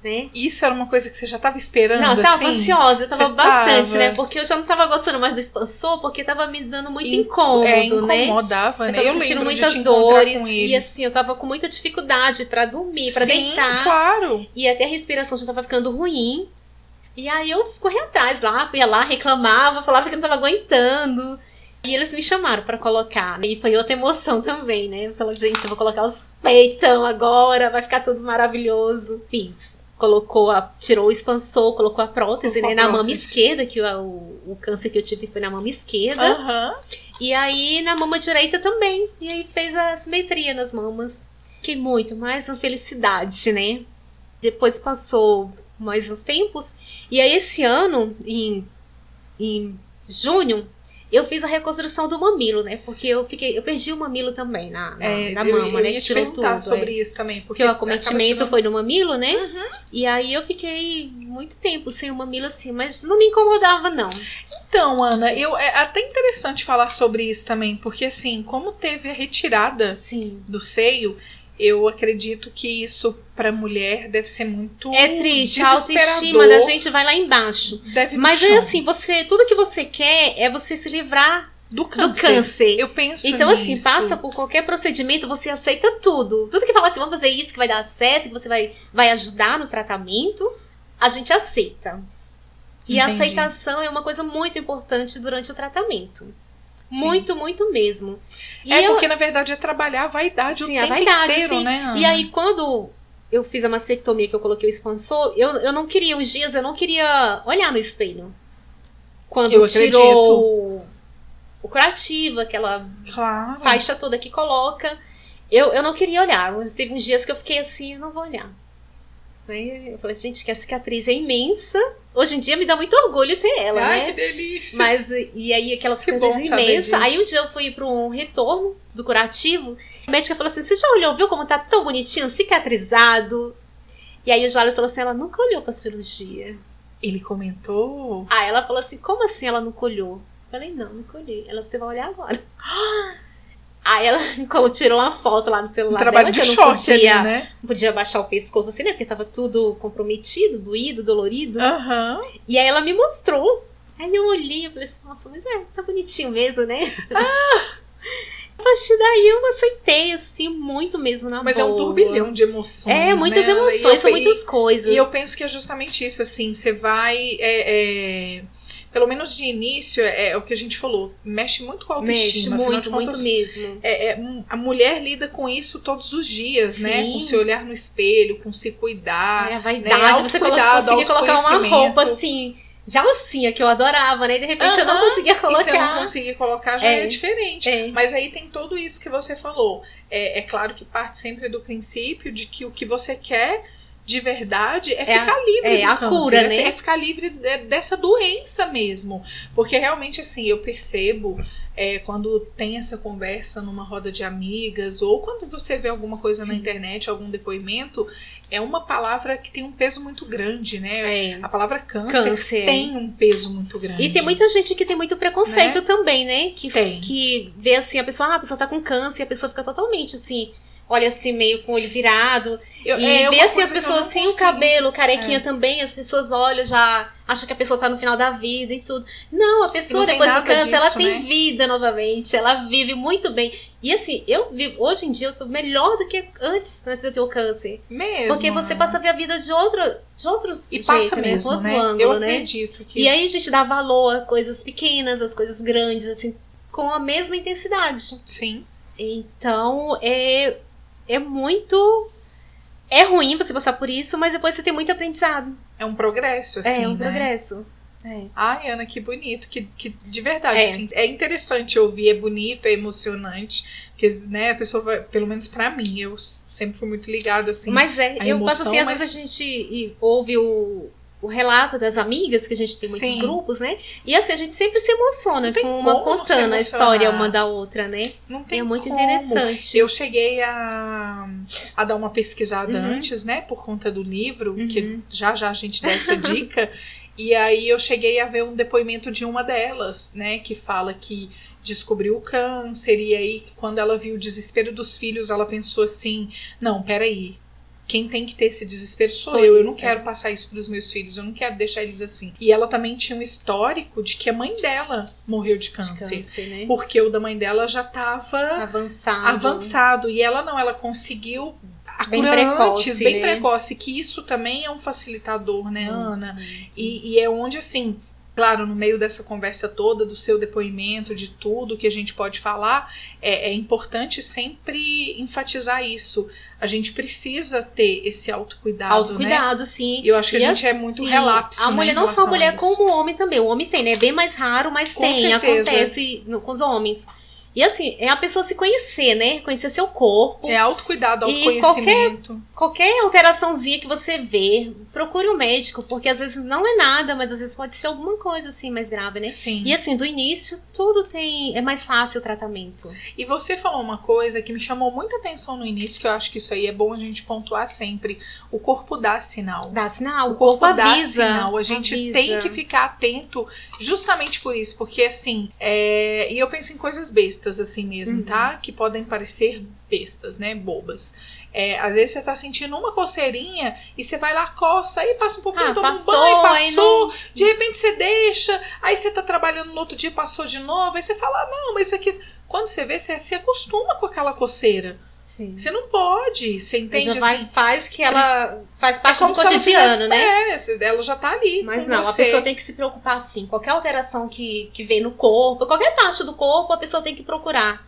Né? Isso era uma coisa que você já tava esperando, Não, eu tava assim? ansiosa, eu tava Você bastante, tava. né? Porque eu já não tava gostando mais do expansor, porque tava me dando muito In- incômodo, é, né? incomodava, Eu né? tava Eu sentindo muitas dores e assim, eu tava com muita dificuldade pra dormir, Sim, deitar. claro. E até a respiração já tava ficando ruim. E aí eu corri atrás lá, ia lá, reclamava, falava que não tava aguentando. E eles me chamaram pra colocar. E foi outra emoção também, né? Eu falei, gente, eu vou colocar os peitão agora, vai ficar tudo maravilhoso. Fiz. Colocou a. Tirou o expansor, colocou a prótese, Colocou né? a Na mama esquerda, que o, o, câncer que eu tive foi na mama esquerda. Aham. E aí na mama direita também. E aí fez a simetria nas mamas. Fiquei muito, mais uma felicidade, né? Depois passou mais uns tempos. E aí esse ano, em, em junho, eu fiz a reconstrução do mamilo, né? Porque eu fiquei, eu perdi o mamilo também na, na, É, na eu- mama, eu né? ia tirou tudo. sobre é. isso também. Porque o acaba acometimento tirando- foi no mamilo, né? Uhum. E aí eu fiquei muito tempo sem o mamilo assim, mas não me incomodava, não. Então, Ana, eu, é até interessante falar sobre isso também, porque assim, como teve a retirada Sim. do seio, eu acredito que isso pra mulher deve ser muito É triste, a autoestima da gente vai lá embaixo. Deve Mas é assim, você, tudo que você quer é você se livrar do do câncer. câncer. Eu penso Então, assim, nisso. passa por ququalquer procedimento, você aceita tudo. Tudo que fala assim, vamos fazer isso que vai dar certo, que você vai, vai ajudar no tratamento, a gente aceita. E a Entendi. aceitação é uma coisa muito importante durante o tratamento. Sim. Muito, muito mesmo. E é eu- porque, na verdade, é trabalhar a vaidade Sim, o a tempo vaidade, inteiro, sim. né, Ana? E aí, quando eu fiz a mastectomia, que eu coloquei o expansor, eu, eu não queria, os dias eu não queria olhar no espelho. Quando Eu tirou o, o curativo, aquela Claro. faixa toda que coloca. Eu, eu não queria olhar, mas teve uns dias que eu fiquei assim, eu não vou olhar. Aí eu falei, gente, que a cicatriz é imensa. Hoje em dia me dá muito orgulho ter ela, Ai, né? que delícia. Mas, e aí aquela Que cicatriz imensa. Aí um dia eu fui para um retorno do curativo. A médica falou assim: Você já olhou, viu como tá tão bonitinho, cicatrizado? E aí o Jales falou assim: Ela nunca olhou pra cirurgia. Ele comentou. Aí ela falou assim: Como assim ela nunca olhou? Eu falei: Não, nunca olhei. Ela, você vai olhar agora. Aí ela tirou uma foto lá no Um celular trabalho dela, de que eu não choque ali, podia, né? não podia baixar o pescoço assim, né? Porque tava tudo comprometido, doído, dolorido. Aham. E aí ela me mostrou. Aí eu olhei e falei assim, nossa, mas é, tá bonitinho mesmo, né? Ah! A partir daí eu aceitei, assim, muito mesmo na Mas é um boa. turbilhão de emoções. É, muitas né, emoções, são muitas coisas. E eu penso que é justamente isso, assim, você vai. é, é, pelo menos de início, é, é o que a gente falou, mexe muito com a Mexe autoestima. afinal muito, muito contas, mesmo. é, é, a mulher lida com isso todos os dias, né? Sim. Com se olhar no espelho, com se cuidar. É a né? vaidade, você colo- Autocuidado, conseguir colocar uma roupa assim, de alcinha, que eu adorava, né? E de repente eu não conseguia E se eu não colocar. conseguir colocar, já é, É. diferente. É. Mas aí tem tudo isso que você falou. É, é claro que parte sempre do princípio de que o que você quer de verdade é, É a- ficar livre é do a câncer, cura, é, né? é ficar livre de- dessa doença mesmo. Porque realmente, assim, eu percebo é, quando tem essa conversa numa roda de amigas ou quando você vê alguma coisa na Sim. internet, algum depoimento, é uma palavra que tem um peso muito grande, né? É. A palavra câncer, Câncer. tem um peso muito grande. E tem muita gente que tem muito preconceito também, né? Que, Tem. que vê assim, a pessoa, ah, a pessoa tá com câncer, e a pessoa fica totalmente assim, olha assim, meio com o olho virado. Eu- e é vê assim as pessoas não assim, o cabelo, carequinha É. também, as pessoas olham, já acham que a pessoa tá no final da vida e tudo. Não, a pessoa não tem depois do câncer, ela disso, tem né? vida novamente, ela vive muito bem. E assim, eu vivo, hoje em dia eu tô melhor do que antes, antes de eu ter o câncer. Mesmo. Porque você né? passa a ver a vida de outro, de outros E jeitos, passa né? mesmo, Outro né? ângulo, eu né? acredito que. E aí a gente dá valor a coisas pequenas, as coisas grandes, assim, com a mesma intensidade. Sim. Então, é, é muito. É ruim você passar por isso, mas depois você tem muito aprendizado. É um progresso, assim. é um né? progresso. É. Ai, Ana, que bonito. Que, que de verdade, É. assim, é interessante ouvir, é bonito, é emocionante. Porque, né, a pessoa vai, pelo menos pra mim, eu sempre fui muito ligada, assim. mas é, eu passo emoção, assim, às mas- vezes a gente ouve o, o relato das amigas, que a gente tem muitos Sim. grupos, né? E assim, a gente sempre se emociona com uma contando a história uma da outra, né? Não tem é muito como. interessante. Eu cheguei a, a dar uma pesquisada Uhum. antes, né, por conta do livro, Uhum. que já já a gente dá essa dica. e aí eu cheguei a ver um depoimento de uma delas, né, que fala que descobriu o câncer e aí quando ela viu o desespero dos filhos, ela pensou assim: "Não, peraí. Quem tem que ter esse desespero sou, Sou eu. eu, não é. quero passar isso pros meus filhos. Eu não quero deixar eles assim. E ela também tinha um histórico de que a mãe dela morreu de De câncer. câncer, né? Porque o da mãe dela já tava Avançado. avançado. E ela não, ela conseguiu a Bem cura precoce, antes, bem né? precoce. Que isso também é um facilitador, né, Ana? Muito. E, e é onde, assim, claro, no meio dessa conversa toda, do seu depoimento, de tudo que a gente pode falar, é, é importante sempre enfatizar isso. A gente precisa ter esse autocuidado, né? Autocuidado, sim. E eu acho que a E gente é assim, muito relapso. A né, mulher em não só a mulher, isso. como o homem também. O homem tem, né? É bem mais raro, mas Com tem. certeza. Acontece com os homens. E assim, é a pessoa se conhecer, né? Conhecer seu corpo. É autocuidado, E autoconhecimento. Qualquer alteraçãozinha que você vê, procure um médico, porque às vezes não é nada, mas às vezes pode ser alguma coisa assim mais grave, né? Sim. E assim, do início, tudo tem. É mais fácil o tratamento. E você falou uma coisa que me chamou muita atenção no início, que eu acho que isso aí é bom a gente pontuar sempre. O corpo dá sinal. Dá sinal, O corpo, dá avisa. sinal. A gente avisa. tem que ficar atento justamente por isso. Porque, assim, é... e eu penso em coisas bestas, assim mesmo, Uhum. tá? Que podem parecer bestas, né? Bobas. É, às vezes você tá sentindo uma coceirinha e você vai lá, coça, aí passa um pouquinho, Ah, toma passou, um banho, passou. De repente você deixa, aí você tá trabalhando no outro dia, passou de novo, aí você fala, ah, não, mas isso aqui. Quando você vê, você se acostuma com aquela coceira. Sim. Você não pode, você entende? já vai, assim, faz que ela faz é parte do como se ela cotidiano, né? É, você- ela já tá ali. Mas com não, você. a pessoa tem que se preocupar assim. Qualquer alteração que, que vem no corpo, qualquer parte do corpo, a pessoa tem que procurar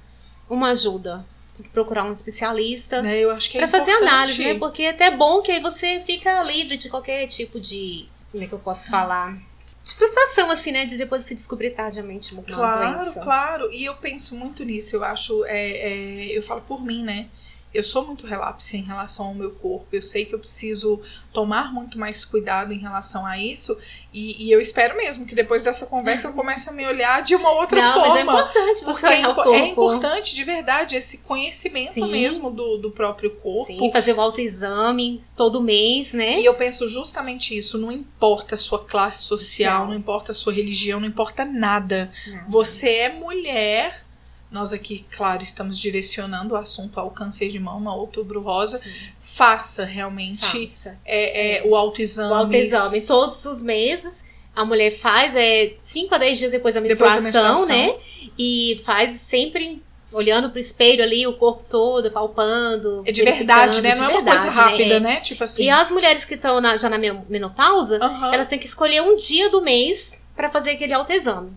uma ajuda. Tem que procurar um especialista Né, eu acho que é pra fazer importante. análise, né? Porque é até bom que aí você fica livre de qualquer tipo de. Como é que eu posso falar? De frustração, assim, né? De depois se descobrir tardiamente uma Claro, doença. claro. E eu penso muito nisso. Eu acho, é, é, eu falo por mim, né? Eu sou muito relapse em relação ao meu corpo. Eu sei que eu preciso tomar muito mais cuidado em relação a isso. E, e eu espero mesmo que depois dessa conversa eu comece a me olhar de uma outra Não, forma. mas é importante Porque é, impo- corpo. é importante, de verdade, esse conhecimento Sim. mesmo do, do próprio corpo. Sim, fazer o autoexame todo mês, né? E eu penso justamente isso, não importa a sua classe social, Social. não importa a sua religião, não importa nada. Não. Você é mulher. Nós aqui, claro, estamos direcionando o assunto ao câncer de mama, outubro rosa. Sim, Faça realmente faça. é, é, o autoexame. O autoexame todos os meses. A mulher faz é 5 a 10 dias depois da Depois da menstruação, menstruação. né? E faz sempre olhando pro espelho ali, o corpo todo, palpando. É de verdade, né? de Não é uma verdade, coisa rápida, É. né? Tipo assim. E as mulheres que estão já na men- menopausa, elas têm que escolher um dia do mês pra fazer aquele autoexame.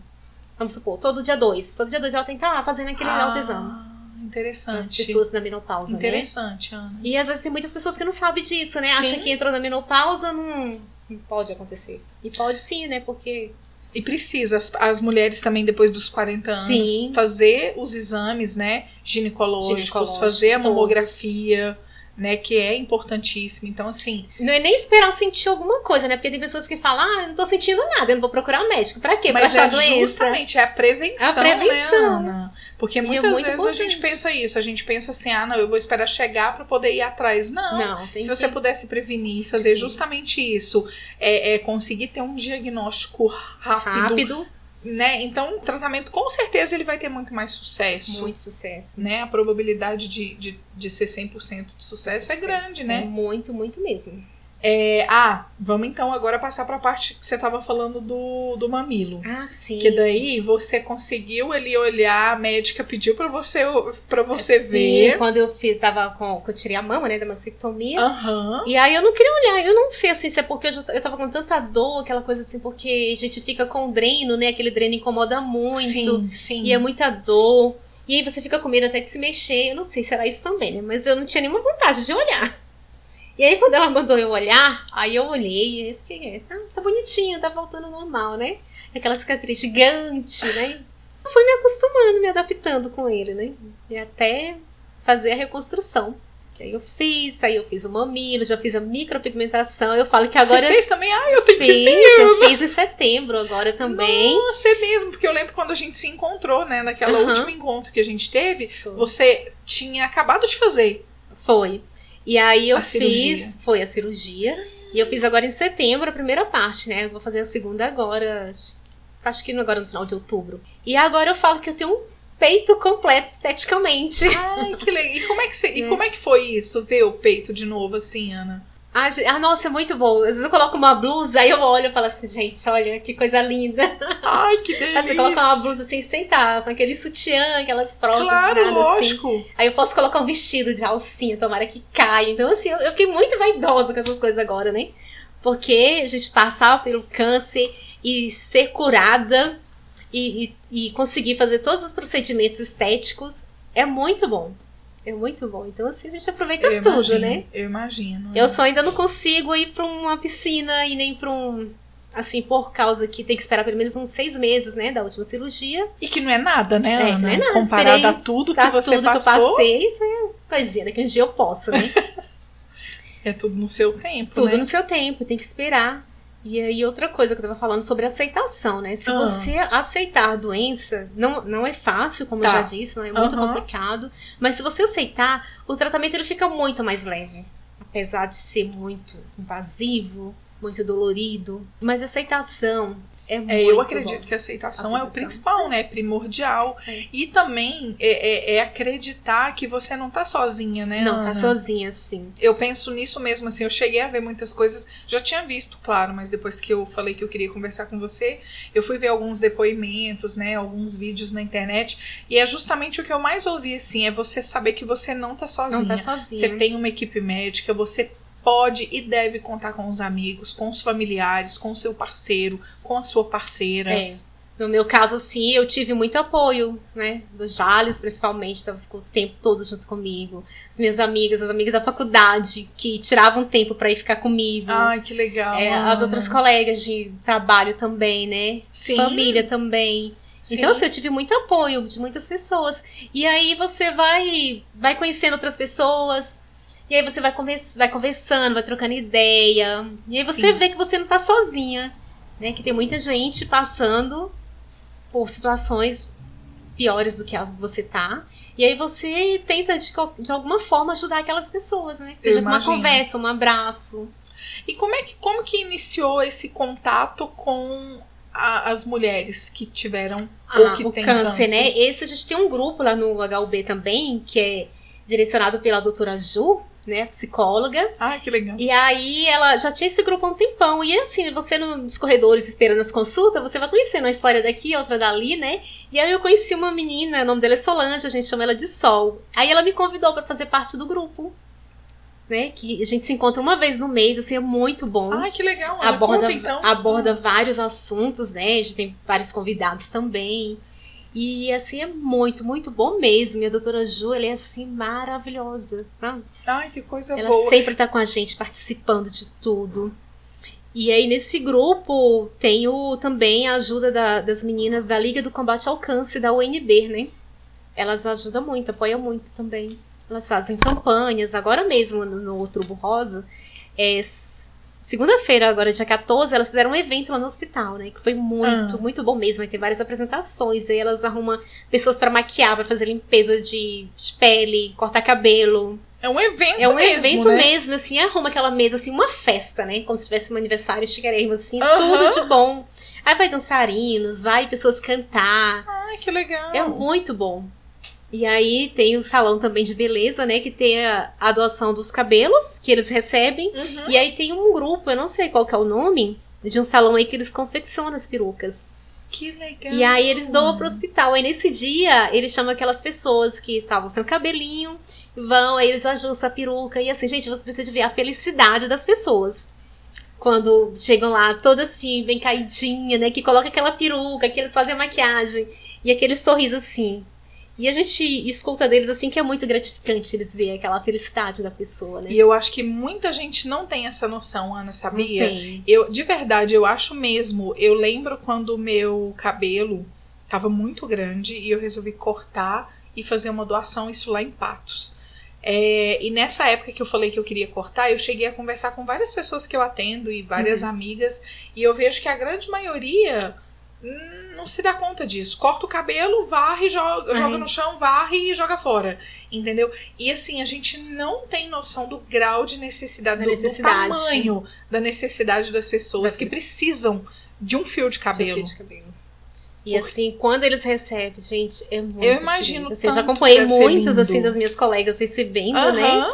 Vamos supor, todo dia 2. Todo dia 2 ela tem que estar lá fazendo aquele Ah, autoexame. As Interessante. pessoas na menopausa, né? Interessante, Ana. E às vezes tem muitas pessoas que não sabem disso, né? Sim. Acha que entrou na menopausa, não, não pode acontecer. E pode sim, né? Porque E precisa, as, as mulheres também, depois dos 40 anos, Sim. fazer os exames, né? Ginecológicos, Ginecológicos, fazer a mamografia, né? Que é importantíssimo. Então, assim, não é nem esperar sentir alguma coisa, né? Porque tem pessoas que falam, ah, eu não tô sentindo nada, eu não vou procurar um médico. Pra quê? Pra mas achar é doença? justamente é a prevenção, É a prevenção. né? Porque é muitas muito vezes a gente importante. pensa isso. A gente pensa assim, ah, não, eu vou esperar chegar pra poder ir atrás. Não. Não, Se que... você pudesse prevenir, fazer justamente isso, é, é conseguir ter um diagnóstico rápido, rápido, né? Então, o tratamento com certeza ele vai ter muito mais sucesso. muito sucesso. Né? A probabilidade de, de, de ser 100% de sucesso é grande, É né? muito, muito mesmo. É, ah, vamos então agora passar pra parte que você tava falando do, do mamilo. Ah, sim. Que daí você conseguiu ali olhar, a médica pediu pra você, pra você Sim, ver. quando eu fiz, tava com, que eu tirei a mama, né, da mastectomia. Aham. E aí eu não queria olhar, eu não sei assim, se é porque eu, já, eu tava com tanta dor, aquela coisa assim, porque a gente fica com dreno, né? Aquele dreno incomoda muito. Sim, sim. E é muita dor. E aí você fica com medo até de se mexer. Eu não sei se era isso também, né? Mas eu não tinha nenhuma vontade de olhar. E aí quando ela mandou eu olhar, aí eu olhei e fiquei, é, tá, tá bonitinho, tá voltando ao normal, né? Aquela cicatriz gigante, né? Eu fui me acostumando, me adaptando com ele, né? E até fazer a reconstrução. Que aí eu fiz, aí eu fiz o mamilo, já fiz a micropigmentação. Eu falo que agora Você fez também? Ah, eu fiz, ver. eu fiz em setembro agora também. Nossa, é mesmo, porque eu lembro quando a gente se encontrou, né? Naquela Aham. último encontro que a gente teve, Foi. você tinha acabado de fazer. Foi. E aí eu A cirurgia. fiz, foi a cirurgia. E eu fiz agora em setembro a primeira parte, né? Eu vou fazer a segunda agora, acho- que agora no final de outubro. E agora eu falo que eu tenho um peito completo esteticamente. Ai, que legal. E como é que, você, e É. como é que foi isso, ver o peito de novo assim, Ana? Ah, ah, nossa, é muito bom. Às vezes eu coloco uma blusa, aí eu olho e falo assim, gente, olha que coisa linda. Ai, que delícia. Aí você coloca uma blusa assim, sem tá, com aquele sutiã, aquelas próteses, Claro, nada assim. lógico. Aí eu posso colocar um vestido de alcinha, tomara que caia. Então, assim, eu, eu fiquei muito vaidosa com essas coisas agora, né? Porque a gente passar pelo câncer e ser curada e, e, e conseguir fazer todos os procedimentos estéticos é muito bom. É muito bom. Então, assim, a gente aproveita Eu tudo, imagino, né? Eu imagino. Eu só ainda não consigo ir pra uma piscina e nem pra um. Assim, por causa que tem que esperar pelo menos uns seis meses, né? Da última cirurgia. E que não é nada, né, É, Ana? que não é nada. Comparado Esperei a tudo Tá que você tudo passou, que eu passei, isso é coisinha, daqui um dia eu posso, né? é tudo no seu tempo, Tudo né? no seu tempo, tem que esperar. E aí, outra coisa que eu tava falando sobre aceitação, né? Se Ah. você aceitar a doença, não, não é fácil, como Tá. eu já disse, não é muito Aham. complicado. Mas se você aceitar, o tratamento ele fica muito mais leve. Apesar de ser muito invasivo, muito dolorido. Mas aceitação é muito É, eu acredito bom. que a aceitação, é o Aceitação. principal, né? É primordial. É. E também é, é- é acreditar que você não tá sozinha, né? Não, Ana? tá sozinha, assim. Eu penso nisso mesmo, assim, eu cheguei a ver muitas coisas, já tinha visto, claro, mas depois que eu falei que eu queria conversar com você, eu fui ver alguns depoimentos, né, alguns vídeos na internet, e é justamente o que eu mais ouvi, assim, é você saber que você não tá sozinha. Não tá sozinha. Você tem uma equipe médica, você pode e deve contar com os amigos, com os familiares, com o seu parceiro, com a sua parceira. É. No meu caso, assim, eu tive muito apoio, né? Dos Jales, principalmente, então ficou o tempo todo junto comigo. As minhas amigas, as amigas da faculdade, que tiravam tempo pra ir ficar comigo. Ai, que legal. É, as outras colegas de trabalho também, né? Sim. Família também. Sim. Então, assim, eu tive muito apoio de muitas pessoas. E aí você vai, vai conhecendo outras pessoas. E aí você vai, convers vai conversando, vai trocando ideia. E aí você Sim. vê que você não tá sozinha. Né? Que tem muita gente passando por situações piores do que você tá. E aí você tenta, de, de alguma forma, ajudar aquelas pessoas, né? Que seja com uma conversa, um abraço. E como é que como que iniciou esse contato com a- as mulheres que tiveram ou Ah, que o têm câncer, né? Esse a gente tem um grupo lá no HUB também, que é direcionado pela doutora Ju, né? Psicóloga. Ah, que legal. E aí ela já tinha esse grupo há um tempão. E assim, você nos corredores esperando as consultas, você vai conhecendo uma história daqui, outra dali, né? E aí eu conheci uma menina, o nome dela é Solange, a gente chama ela de Sol. Aí ela me convidou pra fazer parte do grupo. Né? Que a gente se encontra uma vez no mês, assim, é muito bom Ah, que legal. Aborda, Conta, então. aborda vários assuntos, né? A gente tem vários convidados também. E assim, é muito, muito bom mesmo. E a doutora Ju, ela é assim, maravilhosa. tá? Ai, que coisa Ela boa. sempre tá com a gente, participando de tudo. E aí, nesse grupo, tem o, também a ajuda da- das meninas da Liga do Combate ao Câncer, da UNB, né? Elas ajudam muito, apoiam muito também. Elas fazem campanhas, agora mesmo no, no Outubro Rosa. É, Segunda-feira, agora dia 14, elas fizeram um evento lá no hospital, né? Que foi muito, Ah. muito bom mesmo. Vai ter várias apresentações. Aí elas arrumam pessoas pra maquiar, pra fazer limpeza de, de pele, cortar cabelo. É um evento É um mesmo, evento né? mesmo, assim, arruma aquela mesa, assim, uma festa, né? Como se tivesse um aniversário chiquérrimo, assim, Aham. tudo de bom. Aí vai dançarinos, vai pessoas cantar. Ai, que legal. É muito bom. E aí tem o salão também de beleza, né? Que tem a, a doação dos cabelos que eles recebem. Uhum. E aí tem um grupo, eu não sei qual que é o nome, de um salão aí que eles confeccionam as perucas. Que legal. E aí eles doam pro hospital. Aí nesse dia, eles chamam aquelas pessoas que estavam sem cabelinho, vão, aí eles ajustam a peruca. E assim, gente, você precisa de ver a felicidade das pessoas. Quando chegam lá, toda assim, bem caidinha, né? Que coloca aquela peruca, que eles fazem a maquiagem. E aquele sorriso assim. E a gente escuta deles assim que é muito gratificante eles verem aquela felicidade da pessoa, né? E eu acho que muita gente não tem essa noção, Ana, Não sabia? tem. Eu, de verdade, eu acho mesmo. Eu lembro quando o meu cabelo tava muito grande e eu resolvi cortar e fazer uma doação, isso lá em Patos. É, e nessa época que eu falei que eu queria cortar, eu cheguei a conversar com várias pessoas que eu atendo e várias Uhum. amigas, e eu vejo que a grande maioria não se dá conta disso. Corta o cabelo, varre, joga, Ai. joga no chão, varre e joga fora. Entendeu? E assim, a gente não tem noção do grau de necessidade, Da do- necessidade. do tamanho da necessidade das pessoas Das que pessoas. precisam de um fio de cabelo. Fio de cabelo. E assim, quando eles recebem, gente, é muito Eu imagino feliz. Assim, eu já acompanhei muitos, assim, das minhas colegas recebendo, né?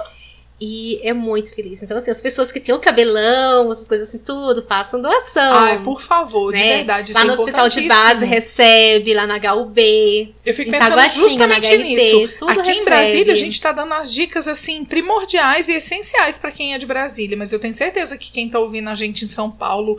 E é muito feliz. Então, assim, as pessoas que têm o cabelão, essas coisas assim, tudo, façam doação. Ai, por favor, de né? verdade. Lá isso no é hospital de base recebe, lá na HUB, Eu fico pensando Taguatinga, na justamente HRT, nisso. tudo Aqui recebe. em Brasília, a gente tá dando as dicas assim primordiais e essenciais pra quem é de Brasília, mas eu tenho certeza que quem tá ouvindo a gente em São Paulo,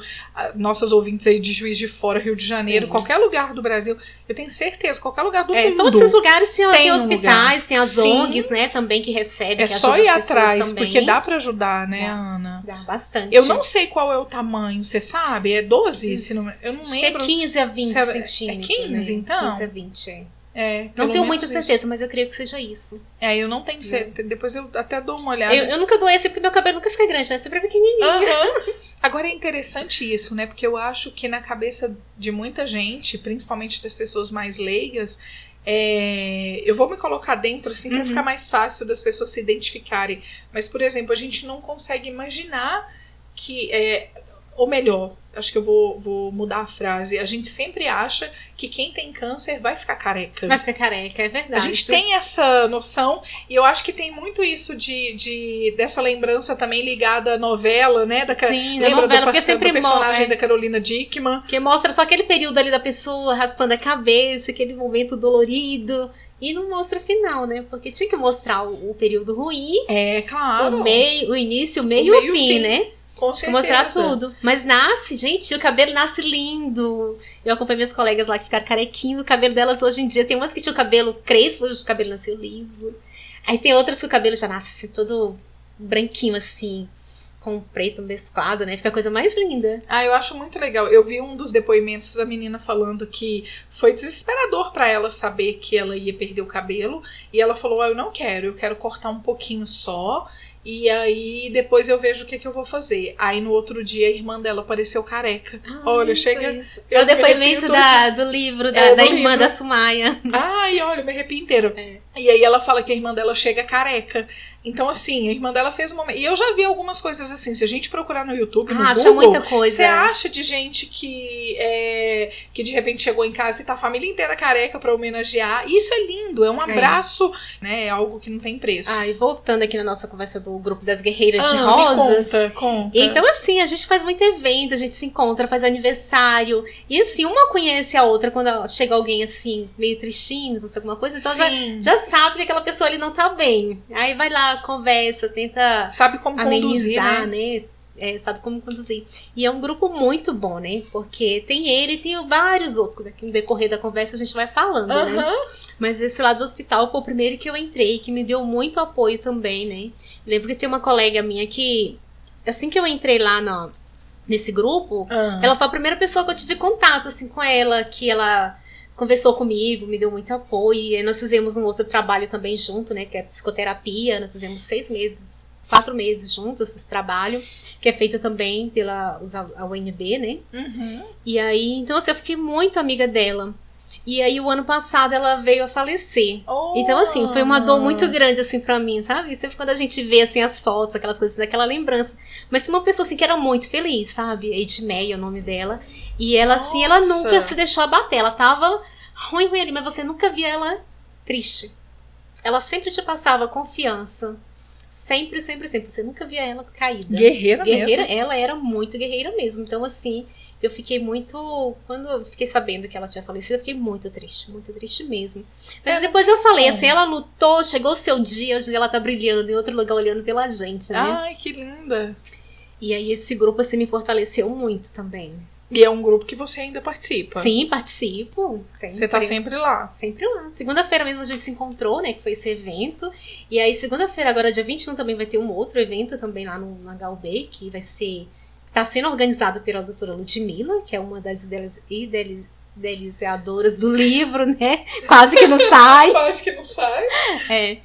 nossas ouvintes aí de Juiz de Fora, Rio de Janeiro, Sim. qualquer lugar do Brasil, eu tenho certeza, qualquer lugar do É, mundo. todos esses lugares tem tem hospitais, tem as Sim. ONGs, né, também que recebem, É que só ir as atrás, também. porque dá pra ajudar, né, Dá. Ana? Dá bastante. Eu não sei qual é o tamanho, você sabe? É 12? Se não, eu não Acho lembro. é 15 a 20 Se é- é centímetros. 15, né? então? 15 a 20, é. É, Não tenho muita isso. certeza, mas eu creio que seja isso. É, eu não tenho certeza. Depois eu até dou uma olhada. Eu, eu nunca doei assim porque meu cabelo nunca fica grande, né? Sempre é pequenininho. Aham. Agora é interessante isso, né? Porque eu acho que na cabeça de muita gente, principalmente das pessoas mais leigas, é, eu vou me colocar dentro assim para Uhum. ficar mais fácil das pessoas se identificarem. Mas, por exemplo, a gente não consegue imaginar que. É, ou melhor, acho que eu vou, vou mudar a frase. A gente sempre acha que quem tem câncer vai ficar careca. Vai ficar careca, é verdade. A gente tem essa noção, e eu acho que tem muito isso de, de dessa lembrança também ligada à novela, né? Da, Sim, lembra novela, do, porque sempre do personagem da Carolina Dickman? Que mostra só aquele período ali da pessoa raspando a cabeça, aquele momento dolorido. E não mostra o final, né? Porque tinha que mostrar o, o período ruim, É, claro. o meio, o início, o meio O e o meio e o fim, fim. né? Com que mostrar certeza. tudo. Mas nasce, gente, o cabelo nasce lindo. Eu acompanho minhas colegas lá que ficaram carequinho. O cabelo delas hoje em dia tem umas que tinham o cabelo crespo, hoje o cabelo nasceu liso. Aí tem outras que o cabelo já nasce assim, todo branquinho assim. com preto mesclado, né? Fica a coisa mais linda. Ah, eu acho muito legal. Eu vi um dos depoimentos da menina falando que foi desesperador para ela saber que ela ia perder o cabelo. E ela falou: ah, Eu não quero, eu quero cortar um pouquinho só. E aí depois eu vejo o que, que eu vou fazer. Aí no outro dia a irmã dela apareceu careca. Ah, olha, chega. É o depoimento da, do livro da, É, da do irmã livro. da Sumaya. Ai, olha, me arrepio inteiro. É. E aí ela fala que a irmã dela chega careca. Então, assim, a irmã dela fez uma. E eu já vi algumas coisas assim. Se a gente procurar no YouTube, no Ah, acha Google, muita coisa. Você acha de gente que é, que de repente chegou em casa e tá a família inteira careca pra homenagear? E isso é lindo, é um É. abraço, né? É algo que não tem preço. Ah, e voltando aqui na nossa conversa do grupo das guerreiras de Ah, me rosas. conta, conta. Então, assim, a gente faz muito evento, a gente se encontra, faz aniversário. E assim, uma conhece a outra quando chega alguém assim, meio tristinho, não sei alguma coisa, então já, já sabe que aquela pessoa ali não tá bem. Aí vai lá, conversa, tenta Sabe como conduzir, amenizar, né? né? É, sabe como conduzir. E é um grupo muito bom, né? Porque tem ele e tem vários outros. que Daqui no decorrer da conversa a gente vai falando, né? Aham. Mas esse lado do hospital foi o primeiro que eu entrei, que me deu muito apoio também, né? Lembro que tem uma colega minha que, assim que eu entrei lá no, nesse grupo, Ah. ela foi a primeira pessoa que eu tive contato, assim, com ela, que ela conversou comigo, me deu muito apoio. E nós fizemos um outro trabalho também junto, né? Que é psicoterapia. Nós fizemos seis meses, quatro meses juntos esse trabalho, que é feito também pela a UNB, né? Uhum. E aí, então assim, eu fiquei muito amiga dela. E aí, o ano passado, ela veio a falecer. Oh. Então, assim, foi uma dor muito grande, assim, pra mim, sabe? Sempre quando a gente vê, assim, as fotos, aquelas coisas, aquela lembrança. Mas uma pessoa, assim, que era muito feliz, sabe? Edmeia é o nome dela. E ela, assim, ela Nossa. nunca se deixou abater. Ela tava ruim, ruim ali, mas você nunca via ela triste. Ela sempre te passava confiança. Sempre, sempre, sempre. Você nunca via ela caída. Guerreira, Guerreira, mesmo. ela era muito guerreira mesmo. Então, assim, eu fiquei muito. Quando eu fiquei sabendo que ela tinha falecido, eu fiquei muito triste, muito triste mesmo. Mas É, depois eu falei, como. assim, ela lutou, chegou o seu dia, hoje ela tá brilhando em outro lugar olhando pela gente, né? Ai, que linda. E aí esse grupo, assim, me fortaleceu muito também. E é um grupo que você ainda participa. Sim, participo. Sempre. Você tá sempre lá. Sempre lá. Segunda-feira mesmo a gente se encontrou, né? Que foi esse evento. E aí, segunda-feira, agora dia 21, também vai ter um outro evento também lá no, na Galbay, que vai ser. Tá sendo organizado pela doutora Ludmilla, que é uma das idealiz, idealiz, idealizadoras do livro, né? Quase que não sai. Quase que não sai. É.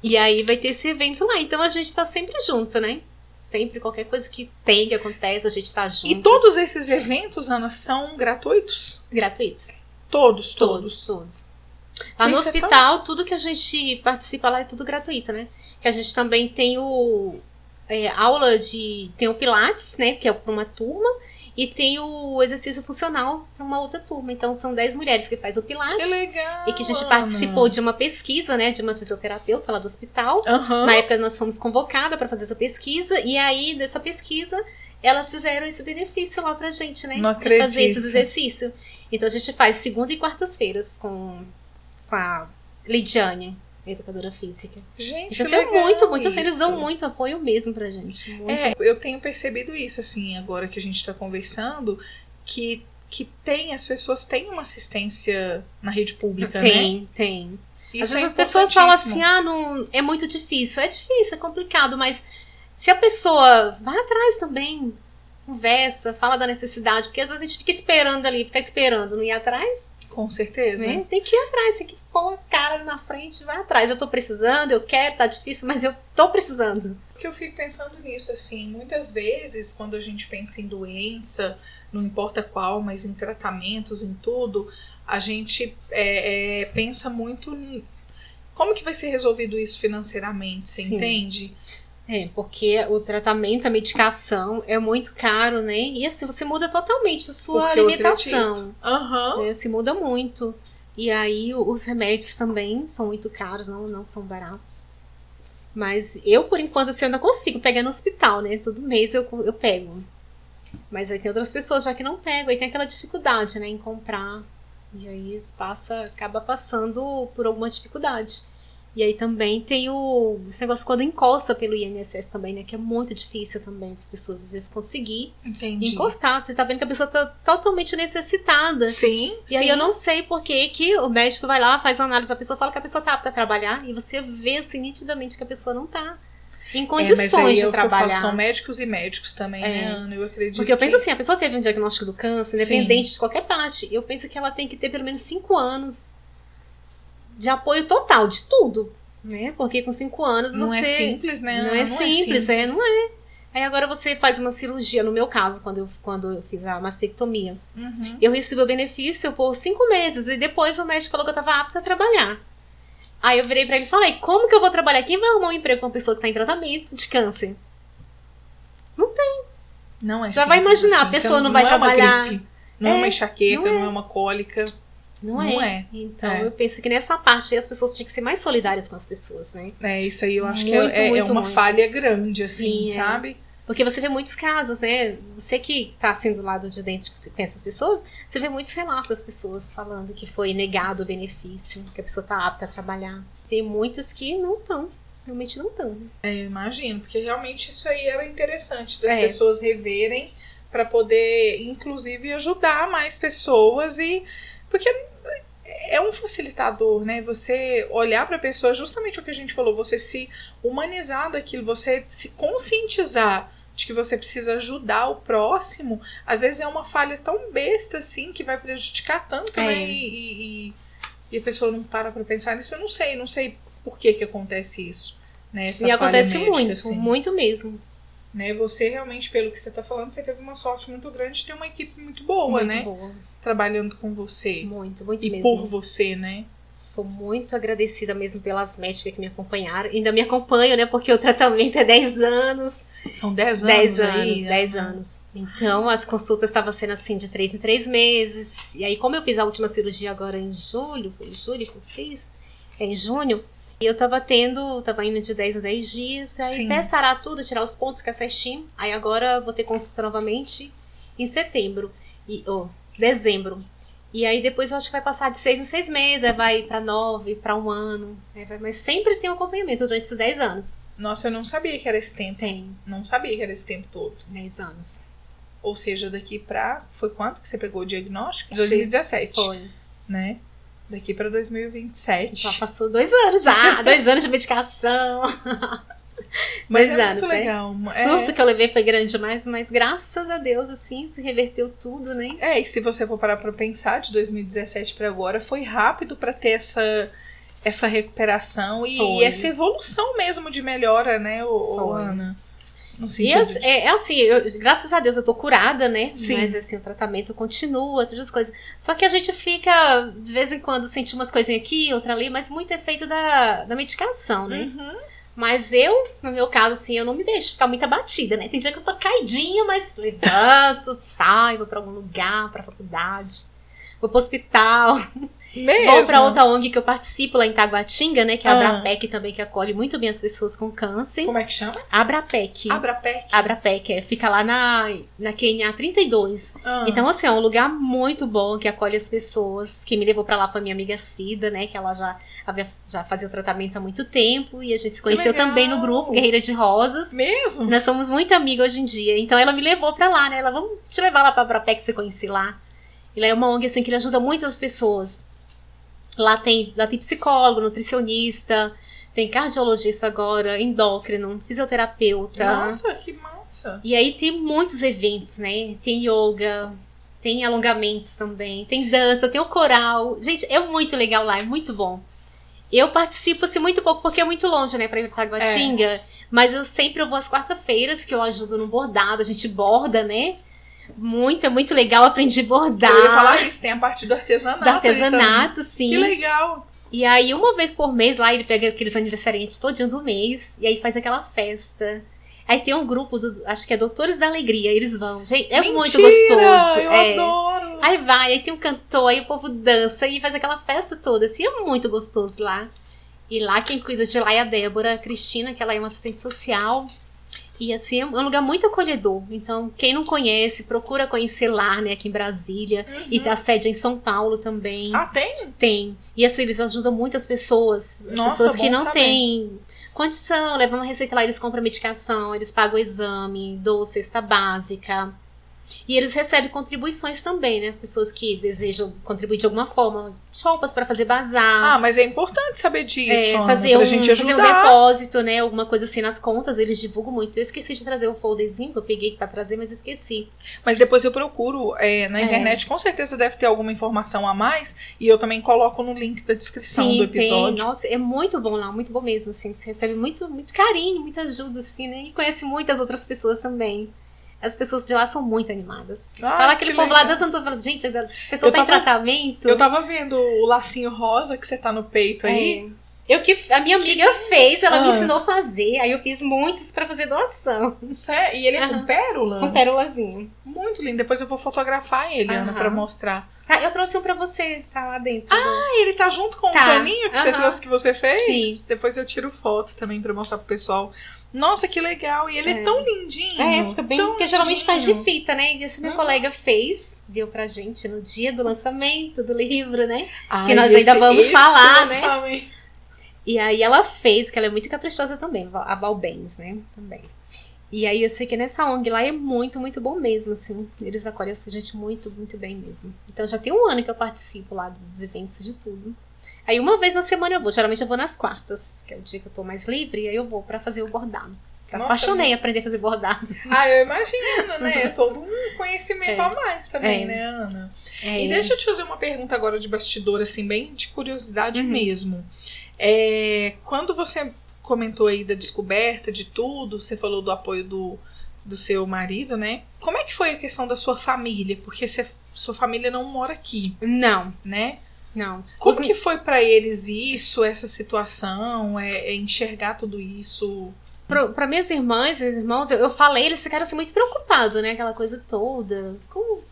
E aí vai ter esse evento lá. Então a gente tá sempre junto, né? Sempre qualquer coisa que tem, que acontece, a gente tá junto. E todos esses eventos, Ana, são gratuitos? gratuitos. Todos, Todos, todos. todos. Lá no é tão- hospital, tudo que a gente participa lá é tudo gratuito, né? Que a gente também tem o é, aula de. Tem o Pilates, né? Que é para uma turma. E tem o exercício funcional para uma outra turma. Então são 10 mulheres que faz o Pilates. Que legal. E que a gente participou de uma pesquisa, né? De uma fisioterapeuta lá do hospital. Aham. Na época nós fomos convocadas para fazer essa pesquisa. E aí, dessa pesquisa, elas fizeram esse benefício lá pra gente, né? Não de fazer acredito. esses exercícios. Então a gente faz segunda e quartas-feiras com, com a Lidiane, educadora física. Gente, assim, é legal muito, muito assim, eles isso. dão muito apoio mesmo pra gente. Muito. É, eu tenho percebido isso, assim, agora que a gente tá conversando, que, que tem, as pessoas têm uma assistência na rede pública, né? tem, tem. Às Isso vezes é as pessoas falam assim, ah, não, é muito difícil. É difícil, é complicado, mas se a pessoa vai atrás também, conversa, fala da necessidade, porque às vezes a gente fica esperando ali, fica esperando, não ir atrás, Com certeza. né? Tem que ir atrás, tem que pôr a cara na frente e vai atrás. Eu tô precisando, eu quero, tá difícil, mas eu tô precisando. Porque eu fico pensando nisso, assim, muitas vezes, quando a gente pensa em doença, não importa qual, mas em tratamentos, em tudo, a gente é, é, pensa muito em como que vai ser resolvido isso financeiramente, você Sim. entende? É, porque o tratamento, a medicação é muito caro, né? E assim, você muda totalmente a sua Porque alimentação. Aham. né? Se muda muito. E aí os remédios também são muito caros, não, não são baratos. Mas eu, por enquanto, assim, eu ainda consigo pegar no hospital, né? Todo mês eu, eu pego. Mas aí tem outras pessoas já que não pegam, aí tem aquela dificuldade, né, em comprar. E aí passa, acaba passando por alguma dificuldade. E aí também tem o esse negócio quando encosta pelo INSS também, né? Que é muito difícil também das pessoas às vezes conseguir Entendi. encostar. Você tá vendo que a pessoa tá totalmente necessitada. Sim, E aí eu não sei por que que o médico vai lá, faz uma análise da pessoa, fala que a pessoa tá apta a trabalhar, e você vê assim nitidamente que a pessoa não tá. em É, condições de é que eu falo, trabalhar. são médicos e médicos também, É. né, Ana? Eu acredito. Porque eu penso que- assim, a pessoa teve um diagnóstico do câncer, Sim. independente de qualquer parte. Eu penso que ela tem que ter pelo menos cinco anos de apoio total, de tudo. Né? Porque com cinco anos não você. é simples, né? Não Ana? é simples, é, não é. Aí agora você faz uma cirurgia, no meu caso, quando eu, quando eu fiz a mastectomia. Uhum. Eu recebi o benefício por cinco meses e depois o médico falou que eu tava apta a trabalhar. Aí eu virei pra ele e falei: como que eu vou trabalhar? Quem vai arrumar um emprego com uma pessoa que tá em tratamento de câncer? Não é Já vai simples, imaginar, a assim. pessoa Você não vai é uma trabalhar. gripe, não é, uma É, enxaqueca, não não é, uma cólica. Não, Não é. é. Então É. eu penso que nessa parte aí as pessoas tinham que ser mais solidárias com as pessoas, né? É, isso aí eu acho Muito, que é, é- é muito, uma muito. falha grande, assim, Sim, é. sabe? Porque você vê muitos casos, né? Você que tá assim do lado de dentro que você conhece as pessoas, você vê muitos relatos das pessoas falando que foi negado o benefício, que a pessoa tá apta a trabalhar. Tem muitos que não estão, realmente não estão. É, eu imagino, porque realmente isso aí era interessante das É. pessoas reverem para poder, inclusive, ajudar mais pessoas e porque é um facilitador, né? Você olhar para a pessoa, justamente o que a gente falou, você se humanizar daquilo, você se conscientizar de que você precisa ajudar o próximo, às vezes é uma falha tão besta assim que vai prejudicar tanto, É. né? E, e- e a pessoa não para pra pensar nisso. Eu não sei, não sei por que que acontece isso. Né? Essa e acontece médica, muito, assim muito mesmo. Né? Você realmente, pelo que você tá falando, você teve uma sorte muito grande de ter uma equipe muito boa, muito né? boa. Trabalhando com você. Muito, muito E mesmo. por você, né? Sou muito agradecida mesmo pelas médicas que me acompanharam. Ainda me acompanham, né? Porque o tratamento é 10 anos. São 10 anos 10 aí, anos, né? 10 anos. Então, as consultas estavam sendo assim de 3 em 3 meses. E aí, como eu fiz a última cirurgia agora em julho, foi em julho que eu fiz? É em junho. E eu tava tendo, tava indo de 10 a 10 dias. Aí Sim. até sarar tudo, tirar os pontos que é certinho. Aí agora vou ter consulta novamente em setembro. E, oh, dezembro. E aí depois eu acho que vai passar de seis em seis meses, aí vai pra nove, pra um ano. vai- mas sempre tem um acompanhamento durante esses 10 anos. Nossa, eu não sabia que era esse tempo. Tem Não sabia que era esse tempo todo. 10 anos. Ou seja, daqui pra. Foi quanto que você pegou o diagnóstico? Sim. 2017. Foi. Né? Daqui pra 2027. Já passou dois anos já. dois anos de medicação. Mas dois é anos, muito né? legal. O É- susto que eu levei foi grande demais, mas graças a Deus, assim, se reverteu tudo, né? É, e se você for parar pra pensar, de 2017 pra agora, foi rápido pra ter essa, essa recuperação e, Foi. essa evolução mesmo de melhora, né, Foi. Ana? E as- de- é, é assim, eu- graças a Deus eu tô curada, né? Sim. Mas assim, o tratamento continua, todas as coisas. Só que a gente fica, de vez em quando, sente umas coisinhas aqui, outra ali, mas muito efeito da, da medicação, né? Uhum. Mas eu, no meu caso, assim, eu não me deixo ficar muito abatida, né? Tem dia que eu tô caidinha, mas levanto, saio, vou pra algum lugar, pra faculdade, vou pro hospital. Mesmo. Vou pra outra ONG que eu participo lá em Taguatinga, né? Que é a Ah. Abrapec também, que acolhe muito bem as pessoas com câncer. Como é que chama? Abrapec. Abrapec. Abrapec, é, fica lá na, na QNA 32. Ah. Então, assim, é um lugar muito bom que acolhe as pessoas. Quem me levou pra lá foi minha amiga Cida, né? Que ela já, havia- já fazia o tratamento há muito tempo. E a gente se conheceu também no grupo Guerreira de Rosas. Mesmo? Nós somos muito amigas hoje em dia. Então ela me levou pra lá, né? Ela, vamos te levar lá pra Abrapec que você conhece lá. E lá é uma ONG, assim, que ajuda muitas pessoas. Lá tem, lá tem psicólogo, nutricionista, tem cardiologista agora, endócrino, fisioterapeuta. Nossa, que massa. E aí tem muitos eventos, né? Tem yoga, tem alongamentos também, tem dança, tem o coral. Gente, é muito legal lá, é muito bom. Eu participo assim muito pouco porque é muito longe, né, pra ir pra Taguatinga. Mas eu sempre vou às quarta-feiras que eu ajudo no bordado, a gente borda, né? Muito, é muito legal, aprendi a bordar. Eu ia falar isso, tem a parte do artesanato. do artesanato, sim. Que legal. E aí, uma vez por mês lá, ele pega aqueles aniversariantes todinho do mês e aí faz aquela festa. Aí tem um grupo do, acho que é Doutores da Alegria, eles vão. Gente, é muito Mentira, gostoso. Eu é. adoro. Aí vai, aí tem um cantor, aí o povo dança e faz aquela festa toda. Assim, é muito gostoso lá. E lá quem cuida de lá é a Débora a Cristina, que ela é uma assistente social. E assim, é um lugar muito acolhedor. Então, quem não conhece, procura conhecer lá, né, aqui em Brasília. E Uhum. a sede é em São Paulo também. Ah, tem? Tem. E assim, eles ajudam muitas pessoas. As Nossa, pessoas que não saber. têm condição, levam uma receita lá, eles compram medicação, eles pagam o exame, dou cesta básica. E eles recebem contribuições também, né? As pessoas que desejam contribuir de alguma forma, roupas para fazer bazar. Ah, mas é importante saber disso, É, fazer, um, gente fazer um depósito, né? Alguma coisa assim nas contas, eles divulgam muito. Eu esqueci de trazer o folderzinho que eu peguei pra trazer, mas esqueci. Mas depois eu procuro é, na É. internet, com certeza deve ter alguma informação a mais. E eu também coloco no link da descrição do episódio. tem. Nossa, é muito bom lá, muito bom mesmo, assim. Você recebe muito, muito carinho, muita ajuda, assim, né? E conhece muitas outras pessoas também. As pessoas de lá são muito animadas. Ah, Fala aquele que povo lá dançando, eu falo, gente, a pessoa Eu tá em tratamento. Eu tava vendo o lacinho rosa que você tá no peito aí. É. Eu que a minha amiga fez, ela me Ah. ensinou a fazer, aí eu fiz muitos pra fazer doação. É- E ele é com pérola? Com pérolazinho. Muito lindo. Depois eu vou fotografar ele, Ana, pra mostrar. Ah, eu trouxe um pra você, tá lá dentro. Ah, ele tá junto com Tá. o paninho que você trouxe que você fez? Sim. Depois eu tiro foto também pra mostrar pro pessoal. Nossa, que legal. E ele é, É. tão lindinho. É, fica bem. Porque geralmente faz de fita, né? E esse meu Uhum. colega fez, deu pra gente no dia do lançamento do livro, né? Ai, que nós ainda vamos falar, né? E aí ela fez, que ela é muito caprichosa também, a Valbens, né? Também. E aí eu sei que nessa ONG lá é muito, muito bom mesmo, assim. Eles acolhem a gente muito, muito bem mesmo. Então já tem um ano que eu participo lá dos eventos de tudo. Aí uma vez na semana eu vou, geralmente eu vou nas quartas, que é o dia que eu tô mais livre, e aí eu vou pra fazer o bordado. Nossa, Apaixonei em aprender a fazer bordado. Ah, eu imagino, né? Todo um conhecimento É. a mais também, É. né, Ana? É, E deixa eu te fazer uma pergunta agora de bastidor, assim, bem de curiosidade Uhum. mesmo. É, quando você comentou aí da descoberta de tudo, você falou do apoio do, do seu marido, né? Como é que foi a questão da sua família? Porque você- sua família não mora aqui, Não, né? Não. Como Os- que foi pra eles isso, essa situação, é, é enxergar tudo isso? Pro, pra minhas irmãs, meus irmãos, eu, eu falei, eles ficaram assim, muito preocupados, né? Aquela coisa toda. Como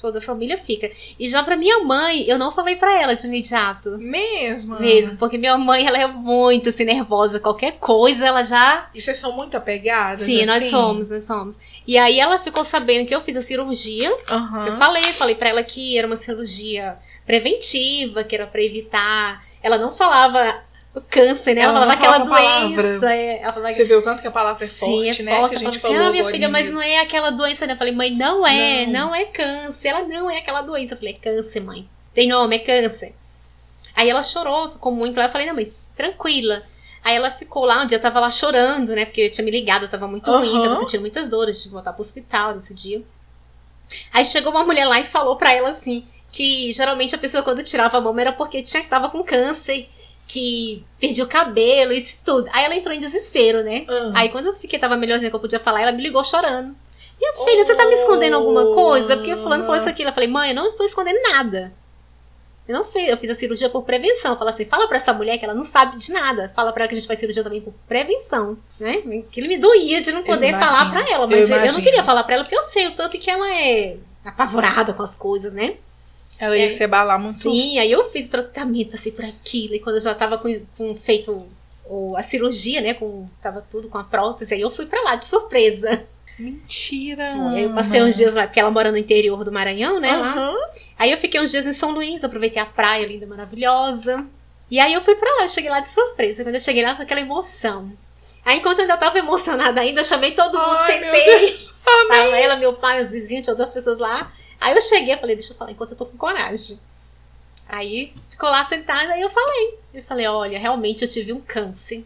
toda a família fica. E já pra minha mãe, eu não falei pra ela de imediato. Mesmo? Mesmo, porque minha mãe, ela é muito assim, nervosa. Qualquer coisa, ela já. E vocês são muito apegadas? Sim, nós assim? somos, nós somos. E aí ela ficou sabendo que eu fiz a cirurgia. Aham. Eu falei, falei pra ela que era uma cirurgia preventiva, que era pra evitar. Ela não falava o câncer, né? Ela, Ela falava aquela doença. é, ela falava Você o tanto que a palavra é Sim, forte, é né? forte. Que Ela gente falou assim, falou ah, minha filha, mas nisso. não é aquela doença, né? Eu falei, mãe, não é, Não. não. é câncer. Ela não é aquela doença. Eu falei, é câncer, mãe. Tem nome, é câncer. Aí ela chorou, ficou muito lá. Eu falei, não, mãe, tranquila. Aí ela ficou lá, um dia eu tava lá chorando, né? Porque eu tinha me ligado, eu tava muito ruim, Aham. tava sentindo muitas dores, tive que voltar pro hospital nesse dia. Aí chegou uma mulher lá e falou pra ela assim, que geralmente a pessoa quando tirava a mama era porque tinha tava com câncer, que perdia o cabelo, isso tudo. Aí ela entrou em desespero, né? Ah. Aí quando eu fiquei, tava melhorzinha que eu podia falar, ela me ligou chorando. Minha filha, você tá me escondendo alguma coisa? Porque fulano falou isso aqui. Eu falei, mãe, eu não estou escondendo nada. Eu não fiz, eu fiz a cirurgia por prevenção. Fala assim, fala pra essa mulher que ela não sabe de nada. Fala pra ela que a gente faz cirurgia também por prevenção, né? Que ele me doía de não poder falar pra ela. eu Mas eu, eu não imagino. queria falar pra ela porque eu sei o tanto que ela é apavorada com as coisas, né? Ela ia se abalar muito. Sim, aí eu fiz tratamento assim por aquilo. E quando eu já tava com, com feito o- a cirurgia, né? Com, tava tudo com a prótese, aí eu fui pra lá de surpresa. Mentira. Aí eu passei uns dias lá, porque ela mora no interior do Maranhão, né? Lá. Aham. Aí eu fiquei uns dias em São Luís, aproveitei a praia linda, maravilhosa. E aí eu fui pra lá, eu cheguei lá de surpresa. Quando eu cheguei lá, foi aquela emoção. Aí enquanto eu ainda tava emocionada ainda, chamei todo mundo, Ai, sentei. Tava ela, meu pai, os vizinhos, tinha outras pessoas lá. Aí eu cheguei, eu falei, deixa eu falar enquanto eu tô com coragem. Aí ficou lá sentada, aí eu falei. Eu falei, olha, realmente eu tive um câncer.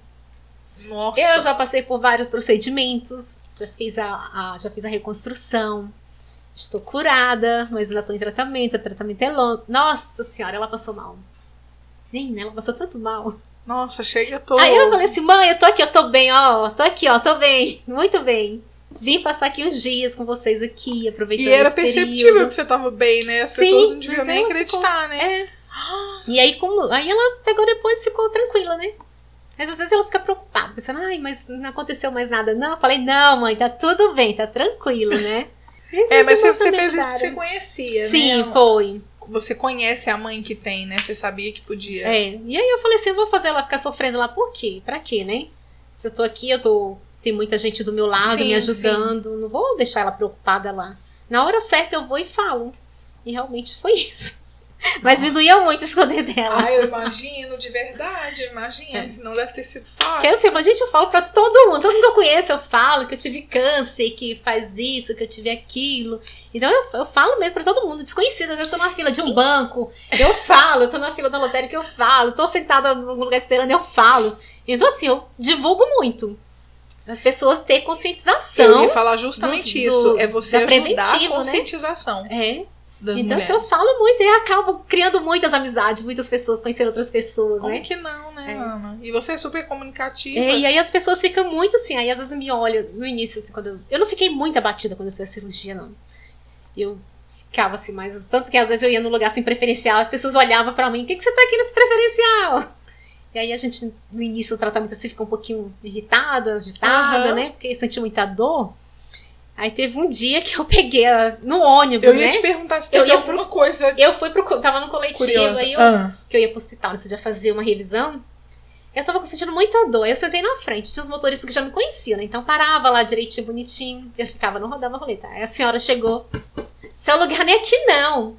Nossa. Eu já passei por vários procedimentos, já fiz a, a- já fiz a reconstrução. Estou curada, mas ainda estou em tratamento. O tratamento é longo. Nossa senhora, ela passou mal. Nem ela passou tanto mal. Nossa, chega todo. Aí eu falei assim, mãe, eu tô aqui, eu tô bem, ó. Tô aqui, ó, tô bem. Muito bem. Vim passar aqui uns dias com vocês aqui, aproveitando E era perceptível período. que você tava bem, né? As Sim, pessoas não deviam nem acreditar, né? É. E aí, como, aí ela pegou depois e ficou tranquila, né? Mas às vezes ela fica preocupada, pensando, ai, mas não aconteceu mais nada. Não, eu falei, não, mãe, tá tudo bem, tá tranquilo, né? É, mas você, você fez isso porque você conhecia, Sim, né? foi. Você conhece a mãe que tem, né? Você sabia que podia. É. E aí eu falei assim, eu vou fazer ela ficar sofrendo lá por quê? Pra quê, né? Se eu tô aqui, eu tô. Tem muita gente do meu lado Sim, me ajudando. Não vou deixar ela preocupada lá. Na hora certa eu vou e falo. E realmente foi isso. Mas me doía muito esconder dela. Ah, eu imagino, de verdade, eu imagino. É. Não deve ter sido fácil. Que assim, mas, gente, eu falo pra todo mundo, todo mundo que eu conheço, eu falo que eu tive câncer, que faz isso, que eu tive aquilo. Então eu, eu falo mesmo pra todo mundo, desconhecido. Às vezes eu tô na fila de um banco, eu falo, eu tô na fila da lotérica, eu falo, tô sentada num lugar esperando, eu falo. Então, assim, eu divulgo muito. As pessoas Eu conscientização. ia falar justamente isso. do- é você da ajudar a né? conscientização É. das Então, mulheres. assim, eu falo muito e acabo criando muitas amizades, muitas pessoas, conhecendo outras pessoas, Como né? que não, né, É. Ana? E você é super comunicativa. É, e aí as pessoas ficam muito assim, aí às vezes me olham no início, assim, quando eu. Eu não fiquei muito abatida quando eu fiz a cirurgia, não. Eu ficava assim, mas tanto que às vezes eu ia no lugar assim preferencial, as pessoas olhavam pra mim, o que, que você tá aqui nesse preferencial? E aí a gente, no início do tratamento, assim, fica um pouquinho irritada, agitada, Aham. né? Porque senti muita dor. Aí teve um dia que eu peguei a- no ônibus, Eu ia né? te perguntar se Eu teve ia alguma coisa Eu fui pro. Tava no coletivo, curiosa. aí eu Ah, que eu ia pro hospital nesse dia fazer uma revisão, eu tava sentindo muita dor. Aí eu sentei na frente, tinha os motoristas que já me conheciam, né? Então parava lá direitinho, bonitinho. Eu ficava, não rodava a roleta. Aí a senhora chegou, seu lugar nem aqui não.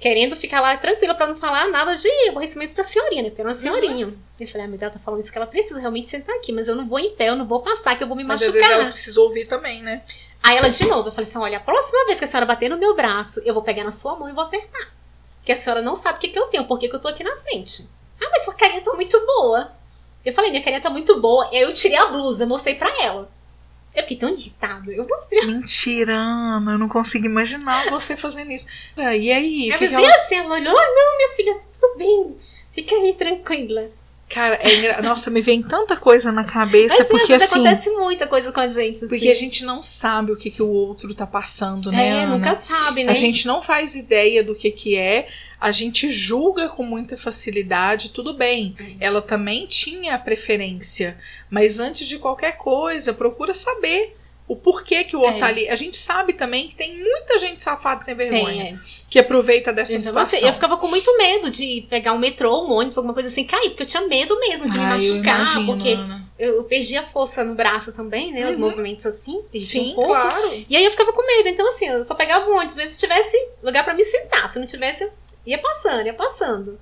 Querendo ficar lá tranquila pra não falar nada de aborrecimento pra senhorinha, né? Porque era uma senhorinha. Eu falei, ah, Deus, ela tá falando isso que ela precisa realmente sentar aqui, mas eu não vou em pé, eu não vou passar, que eu vou me mas às machucar. vezes ela precisa ouvir também, né? Aí ela de novo, eu falei assim: olha, a próxima vez que a senhora bater no meu braço, eu vou pegar na sua mão e vou apertar. Porque a senhora não sabe o que, que eu tenho, por que, que eu tô aqui na frente. Ah, mas sua carinha tá muito boa. Eu falei, minha carinha tá muito boa. Aí eu tirei a blusa, mostrei pra ela. Eu fiquei tão irritada. Eu mostrei. Mentira, Ana. Eu não consigo imaginar você fazendo isso. E aí? Aí que ela... assim, ela olhou, ah, não, minha filha, tudo bem. Fica aí tranquila. Cara, é engra... nossa, me vem tanta coisa na cabeça, Mas porque assim. acontece muita coisa com a gente. Assim. Porque a gente não sabe o que, que o outro tá passando, né? É, Ana? nunca sabe, né? A gente não faz ideia do que que é, a gente julga com muita facilidade, tudo bem. Uhum. Ela também tinha preferência, mas antes de qualquer coisa, procura saber o porquê que o outro É. tá ali. A gente sabe também que tem muita gente safada sem vergonha Tem, é. que aproveita dessa Então, situação. eu ficava com muito medo de pegar um metrô, um ônibus, alguma coisa assim, cair, porque eu tinha medo mesmo de me Ai, eu machucar, imagino, porque Ana. eu, eu perdi a força no braço também, né? Os Uhum. movimentos assim, perdi Sim, um pouco. claro. E aí eu ficava com medo. Então, assim, eu só pegava o ônibus mesmo se tivesse lugar pra me sentar. Se não tivesse, eu ia passando, ia passando.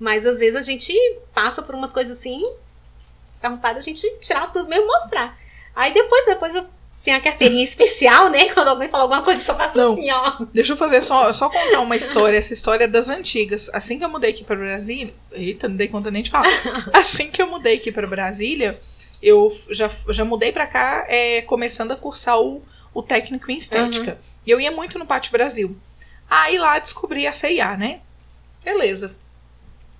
Mas às vezes a gente passa por umas coisas assim, dá vontade da gente tirar tudo mesmo e mostrar. Aí depois, depois eu tenho a carteirinha especial, né? Quando alguém fala alguma coisa, eu só faço Não. assim, ó. Deixa eu fazer só, só contar uma história, essa história das antigas. Assim que eu mudei aqui para Brasília, eita, não dei conta nem de falar. Assim que eu mudei aqui para Brasília, eu já, já mudei para cá, é, começando a cursar o, o técnico em estética. E eu ia muito no Pátio Brasil. Aí lá descobri a CIA, né? Beleza.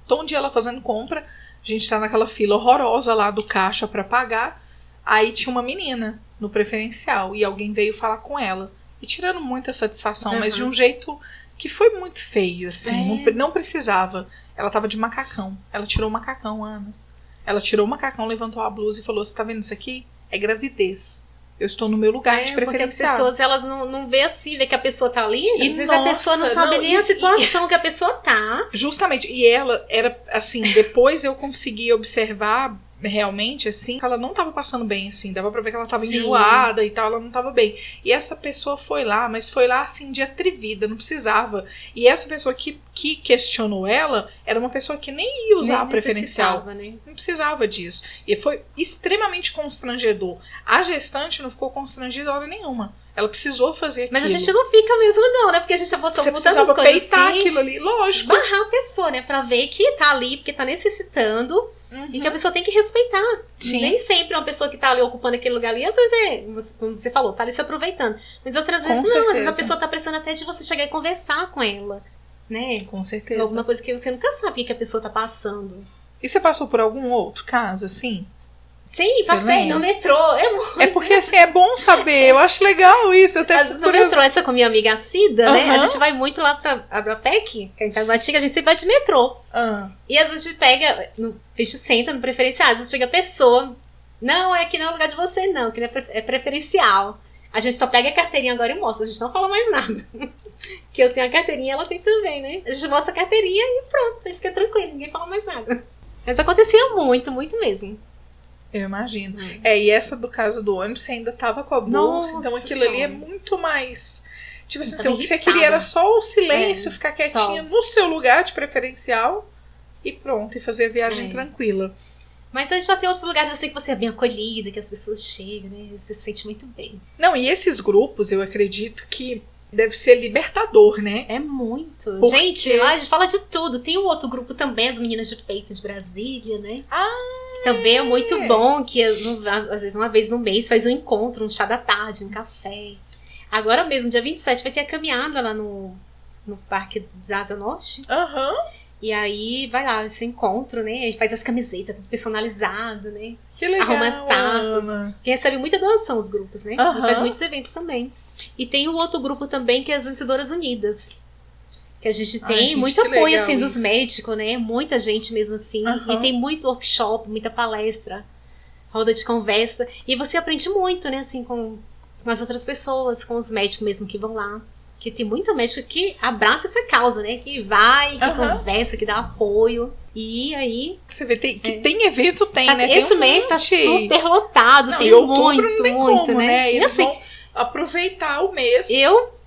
Tô um dia lá fazendo compra, a gente tá naquela fila horrorosa lá do caixa para pagar. Aí tinha uma menina no preferencial e alguém veio falar com ela. E tirando muita satisfação, mas Uhum. de um jeito que foi muito feio, assim. É. Não, não precisava. Ela tava de macacão. Ela tirou o macacão, Ana. Ela tirou o macacão, levantou a blusa e falou: Você tá vendo isso aqui? É gravidez. Eu estou no meu lugar É, de porque as pessoas elas não, não vê assim, vê que a pessoa tá ali, E, às vezes a pessoa não nossa, sabe não, nem e- a situação que a pessoa tá. Justamente. E ela era assim, depois eu consegui observar realmente assim, que ela não tava passando bem assim, dava pra ver que ela tava Sim. enjoada e tal, ela não tava bem. E essa pessoa foi lá, mas foi lá assim de atrevida, não precisava. E essa pessoa que, que questionou ela era uma pessoa que nem ia usar Nem a preferencial. né? Não precisava disso. E foi extremamente constrangedor. A gestante não ficou constrangida hora nenhuma. Ela precisou fazer aquilo. Mas a gente não fica mesmo, não, né? Porque a gente passou Você muitas precisava coisas peitar assim. aquilo ali. Lógico. Barrar a pessoa, né? Pra ver que tá ali porque tá necessitando e que a pessoa tem que respeitar. Sim. Nem sempre uma pessoa que tá ali ocupando aquele lugar ali, às vezes é, como você falou, tá ali se aproveitando. Mas outras Com vezes não, às vezes a certeza. pessoa tá precisando até de você chegar e conversar com ela, né? Com certeza. Alguma coisa que você nunca sabe o que que a pessoa tá passando. E você passou por algum outro caso, assim? Sim, passei no metrô. É muito. É porque, assim, é bom saber. Eu acho legal isso. Eu até Às vezes no metrô, essa com minha amiga Cida, né? A gente vai muito lá pra Abrapec, que é em Taguatinga, a gente sempre vai de metrô. Ah, E às vezes a gente pega, no, a gente senta no preferencial, às vezes chega a pessoa, não, é que não é o lugar de você, não, que é, é preferencial. A gente só pega a carteirinha agora e mostra, a gente não fala mais nada. que eu tenho a carteirinha, ela tem também, né? A gente mostra a carteirinha e pronto, aí fica tranquilo, ninguém fala mais nada. Mas acontecia muito, muito mesmo. Eu imagino. É, e essa do caso do ônibus, você ainda tava com a bolsa, Nossa então aquilo ali é Senhora. muito mais. Tipo assim, o que você queria era só o silêncio, É, ficar quietinha no seu lugar de preferencial e pronto, e fazer a viagem É. tranquila. Mas aí já tem outros lugares assim que você é bem acolhida, que as pessoas chegam, né? Você se sente muito bem. Não, e esses grupos, eu acredito que deve ser libertador, né? É muito. Porque- Gente, lá a gente fala de tudo. Tem um outro grupo também, as meninas de peito de Brasília, né? Ah, Que também é muito bom, que às vezes uma vez no mês faz um encontro, um chá da tarde, um café. Agora mesmo, dia 27, vai ter a caminhada lá no, no Parque da Asa Norte. Aham. E aí vai lá esse encontro, né? A gente faz as camisetas, tudo personalizado, né? Que legal. Arruma as taças. Ana. Que recebe muita doação os grupos, né? Aham. E faz muitos eventos também. E tem o outro grupo também, que é as Vencedoras Unidas. Que a gente Ai, tem gente, muito apoio, assim, dos isso. médicos, né? Muita gente mesmo assim. Aham. E tem muito workshop, muita palestra, roda de conversa. E você aprende muito, né? Assim, com, com as outras pessoas, com os médicos mesmo que vão lá. Que tem muito médico que abraça essa causa, né? Que vai, que Aham. conversa, que dá apoio. E aí, Você vê tem, que É. tem evento, tem, né? Tem esse um mês tá monte. super lotado, Não, tem muito, tem muito, como, né? E E assim, vão aproveitar o mês. eu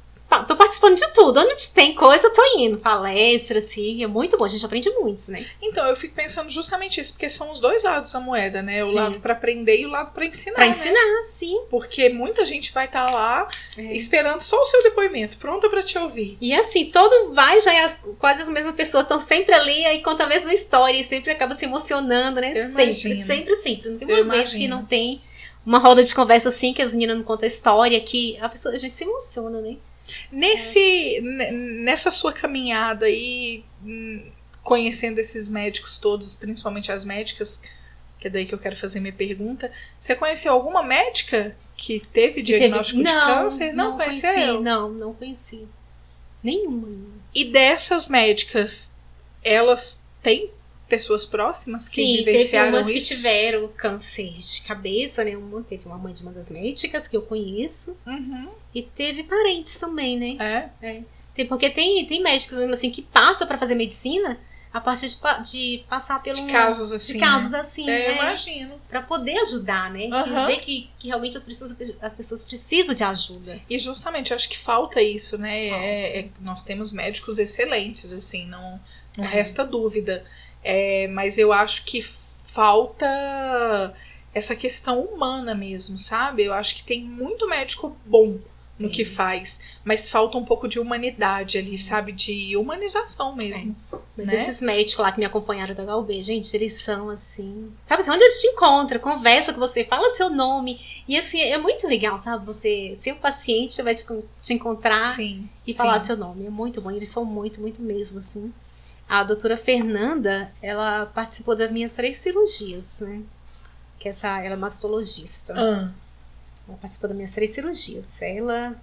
tô participando de tudo. Onde tem coisa, eu tô indo. Palestra, assim, é muito bom. A gente aprende muito, né? Então, eu fico pensando justamente isso, porque são os dois lados da moeda, né? O Sim. lado pra aprender e o lado pra ensinar. Pra né? ensinar, sim. Porque muita gente vai estar lá É. esperando só o seu depoimento, pronta pra te ouvir. E assim, todo vai, já é as- quase as mesmas pessoas estão sempre ali, aí conta a mesma história e sempre acaba se emocionando, né? Eu sempre, imagino. sempre, sempre. Não tem Eu uma vez que imagino. não tem uma roda de conversa assim, que as meninas não contam a história, que a pessoa, a gente se emociona, né? Nesse, ne- nessa sua caminhada aí, hum, conhecendo esses médicos todos, principalmente as médicas, que é daí que eu quero fazer minha pergunta, você conheceu alguma médica que teve Que teve- diagnóstico de não, câncer? Não, conheceu? conheci, não, não conheci. Nenhuma. E dessas médicas, elas têm pessoas próximas que Sim, teve vivenciaram umas que isso? tiveram câncer de cabeça, né? Uma, teve uma mãe de uma das médicas que eu conheço. Uhum, E teve parentes também, né? é. Tem, porque tem, tem médicos mesmo assim que passam pra fazer medicina a partir de, de passar pelo. De casos assim. De né? casos assim, É, eu né? imagino. Pra poder ajudar, né? Aham. Ver que, que realmente as pessoas, as pessoas precisam de ajuda. E justamente, eu acho que falta isso, né? Falta. É- é- nós temos médicos excelentes, assim, não, não É. resta dúvida. É, mas eu acho que falta essa questão humana mesmo, sabe? Eu acho que tem muito médico bom no que faz, mas falta um pouco de humanidade ali, sabe? De humanização mesmo. Mas Né? esses médicos lá que me acompanharam da HUB, gente, eles são assim. Sabe assim, onde eles te encontram, conversa com você, fala seu nome. E assim, é muito legal, sabe? Você, seu paciente vai te, te encontrar Sim. e falar sim. seu nome. É muito bom. Eles são muito, muito mesmo, assim. A doutora Fernanda, ela participou das minhas três cirurgias, né? Que essa, ela é mastologista. Ah, Ela participou das minhas três cirurgias. Ela,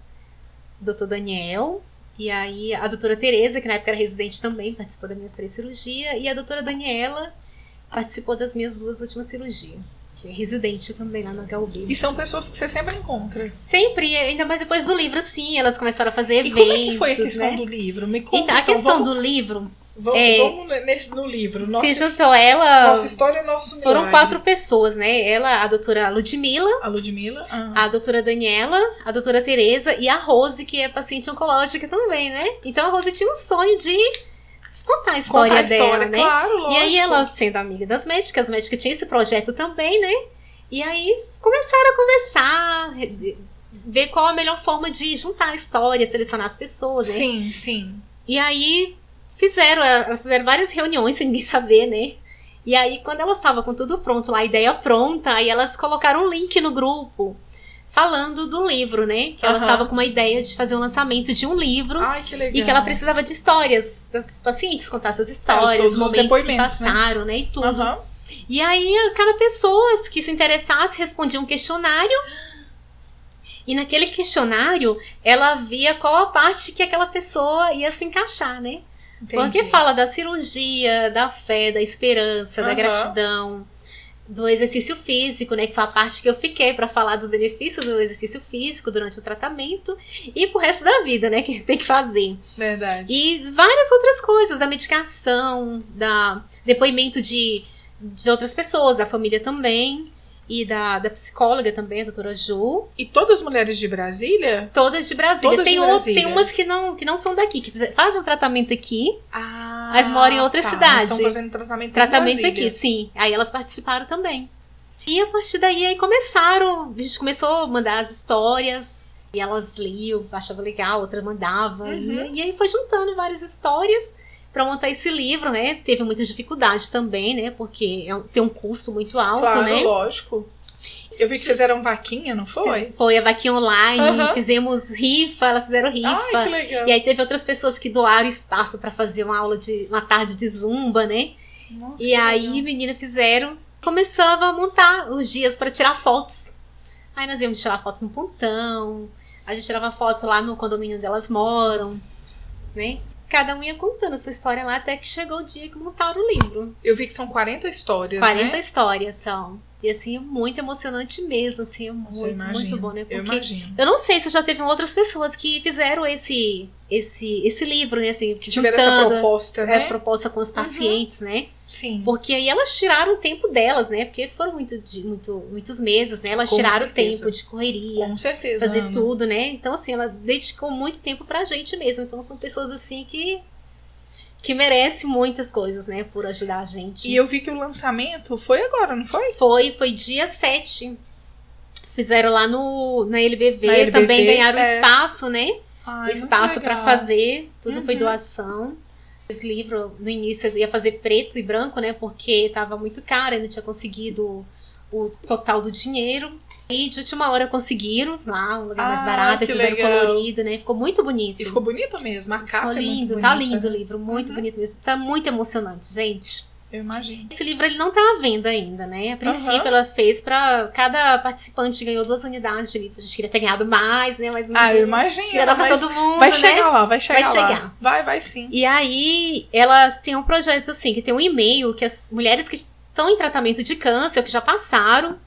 o doutor Daniel, e aí a doutora Tereza, que na época era residente também, participou das minhas três cirurgias. E a doutora Daniela participou das minhas duas últimas cirurgias. Que é residente também lá na HUB. E são pessoas que você sempre encontra. Sempre, ainda mais depois do livro, sim, elas começaram a fazer E eventos. como é que foi a questão né? do livro? Me conta. Então, a então, questão vamos, do livro, vamos, é- vamos no livro. Nossa, se juntou ela. nossa história é nosso Foram milagre. quatro pessoas, né? Ela, a doutora Ludmilla, A Ludmilla. Ah. a doutora Daniela, a doutora Tereza e a Rose, que é paciente oncológica também, né? Então a Rose tinha um sonho de contar a história Contar a dela, história, né? claro, E lógico. aí ela, sendo amiga das médicas, as médicas tinham esse projeto também, né? E aí começaram a conversar, ver qual a melhor forma de juntar a história, selecionar as pessoas, né? Sim, sim. E aí fizeram, elas fizeram várias reuniões sem ninguém saber, né? E aí, quando elas estavam com tudo pronto, lá, a ideia pronta, aí elas colocaram um link no grupo falando do livro, né? Que elas Aham. estavam com uma ideia de fazer um lançamento de um livro. Ai, que legal. E que ela precisava de histórias, das pacientes contar essas histórias, os momentos que né? passaram, né? E tudo. E aí, cada pessoa que se interessasse respondia um questionário. E naquele questionário, ela via qual a parte que aquela pessoa ia se encaixar, né? Porque Entendi. fala da cirurgia, da fé, da esperança, da Aham. gratidão, do exercício físico, né? Que foi a parte que eu fiquei para falar dos benefícios do exercício físico durante o tratamento e pro resto da vida, né? Que tem que fazer. Verdade. E várias outras coisas, da medicação, da depoimento de, de outras pessoas, da família também. e da, da psicóloga também, a doutora Ju. E todas as mulheres de Brasília? Todas de Brasília. Todas tem, de Brasília. tem umas que não, que não são daqui, que fazem um tratamento aqui, Ah, Mas moram em outra tá. cidade. Estão fazendo tratamento tratamento aqui, sim. Aí elas participaram também. E a partir daí aí começaram, a gente começou a mandar as histórias. E elas liam, achavam legal, outra mandava. Uhum. E, e aí foi juntando várias histórias pra montar esse livro, né? Teve muita dificuldade também, né? Porque é um- tem um custo muito alto, Claro, né? lógico. Eu vi que fizeram vaquinha, não foi? Foi a vaquinha online, Aham. fizemos rifa, elas fizeram rifa. Ai, que legal. E aí teve outras pessoas que doaram espaço pra fazer uma aula de uma tarde de zumba, né? Nossa, E aí, legal. meninas fizeram, começava a montar os dias pra tirar fotos. Aí nós íamos tirar fotos no pontão, a gente tirava foto lá no condomínio onde elas moram, né? Cada um ia contando a sua história lá até que chegou o dia que montaram o livro. Eu vi que são 40 histórias, 40 né? histórias são. E assim, é muito emocionante mesmo, assim, é eu muito, muito bom, né? Eu Porque imagino. eu não sei se já teve outras pessoas que fizeram esse esse esse livro, né, assim, Que tiveram essa proposta, é, né? proposta com os pacientes, né? Sim. Porque aí elas tiraram o tempo delas, né? Porque foram muito, de- muito, muitos meses, né? Elas Com tiraram o tempo de correria, Com certeza. fazer Ana. tudo, né? Então, assim, ela dedicou muito tempo pra gente mesmo. Então, são pessoas, assim, que, que merecem muitas coisas, né? Por ajudar a gente. E eu vi que o lançamento foi agora, não foi? Foi, foi dia 7. Fizeram lá no, na LBV, Na LBV, também ganharam é. espaço, né? Ai, o espaço legal. fazer, tudo foi Uhum. doação. Esse livro, no início, eu ia fazer preto e branco, né? Porque tava muito caro, eu não tinha conseguido o total do dinheiro. E de última hora conseguiram lá, um lugar mais Ah, barato, e que fizeram legal. colorido, né? Ficou muito bonito. E ficou bonito mesmo. A capa Ficou é lindo, bonita. tá lindo o livro, muito Uhum. bonito mesmo. Tá muito emocionante, gente. Eu imagino. Esse livro ele não tá à venda ainda, né? A princípio Aham. ela fez pra. Cada participante ganhou duas unidades de livro. A gente queria ter ganhado mais, né? Mas não. Ah, eu imagino. Queria dar pra todo mundo. vai né? chegar lá, vai chegar Vai lá. chegar. Vai, vai sim. E aí, elas têm um projeto assim, que tem um e-mail que as mulheres que estão em tratamento de câncer, que já passaram,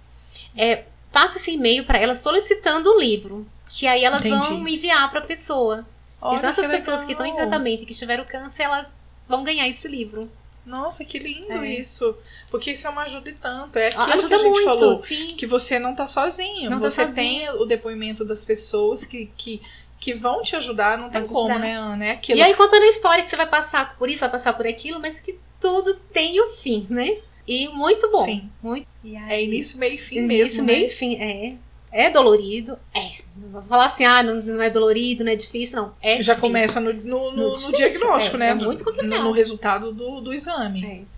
é, passa esse e-mail para elas solicitando o livro. Que aí elas Entendi. vão enviar para a pessoa. Olha então, essas que pessoas legal. que estão em tratamento e que tiveram câncer, elas vão ganhar esse livro. Nossa, que lindo É. isso. Porque isso é uma ajuda e tanto. É aquilo Ajuda que a gente muito, falou. sim. Que você não tá sozinho. Não tá você sozinho. tem o depoimento das pessoas que, que, que vão te ajudar. Não tem te como, ajudar. né, Ana? É aquilo. E aí, contando a história que você vai passar por isso, vai passar por aquilo, mas que tudo tem o fim, né? E muito bom. Sim. Muito. E É aí, início, meio e fim Início, mesmo. meio né? e fim. É. É dolorido? É. Não vou falar assim, ah, não, não é dolorido, não é difícil, não. É Já difícil. começa no, no, no- No diagnóstico, é, né? é muito complicado. No, no resultado do, do exame. É.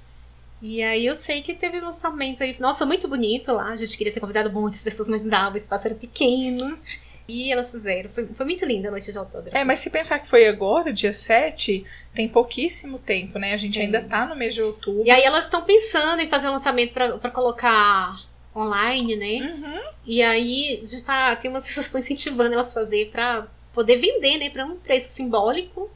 E aí eu sei que teve lançamento aí. Nossa, muito bonito lá. A gente queria ter convidado muitas pessoas, mas não dava, o espaço era pequeno. E elas fizeram. Foi, foi muito linda a noite de autógrafo. É, mas se pensar que foi agora, dia 7, tem pouquíssimo tempo, né? A gente Tem. ainda tá no mês de outubro. E aí elas estão pensando em fazer um lançamento pra colocar online, né? Uhum. E aí gente tá, tem umas pessoas que estão incentivando elas a fazer pra poder vender, né? Pra um preço simbólico.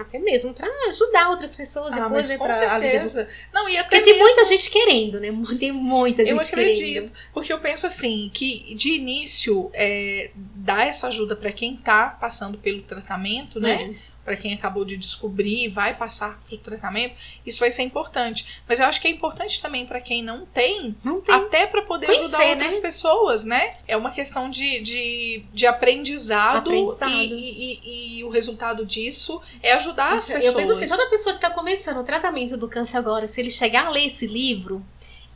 Até mesmo pra ajudar outras pessoas Ah, depois, mas né? com alívio do- certeza. Não, e até Porque tem mesmo- muita gente querendo, né? Tem muita gente Eu acredito, querendo. porque eu penso assim, que de início, é, dar essa ajuda pra quem tá passando pelo tratamento, né? Pra quem acabou de descobrir e vai passar pro tratamento, isso vai ser importante. Mas eu acho que é importante também pra quem não tem, Não tem. até pra poder Conhecer, ajudar outras né? pessoas, né? É uma questão de, de, de aprendizado, Aprendizado. E, e- e- o resultado disso é ajudar as pessoas. Eu penso assim, toda pessoa que tá começando o tratamento do câncer agora, se ele chegar a ler esse livro,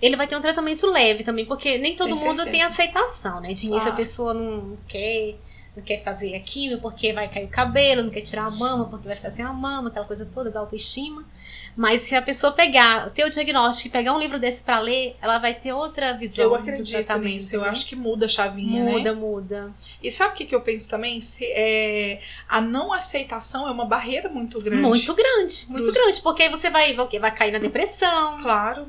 ele vai ter um tratamento leve também, porque nem todo Tenho mundo certeza. tem aceitação, né? De início a pessoa não quer, não quer fazer a químio porque vai cair o cabelo, não quer tirar a mama porque vai ficar sem a mama, aquela coisa toda da autoestima. Mas se a pessoa pegar, ter o diagnóstico e pegar um livro desse pra ler, ela vai ter outra visão Eu do acredito tratamento. nisso, eu né? acho que muda a chavinha, né? Muda, muda. E sabe o que, que eu penso também? Se, é, a não aceitação é uma barreira muito grande. Muito grande, muito Pros- grande. Porque aí você vai, vai, vai cair na depressão, Claro.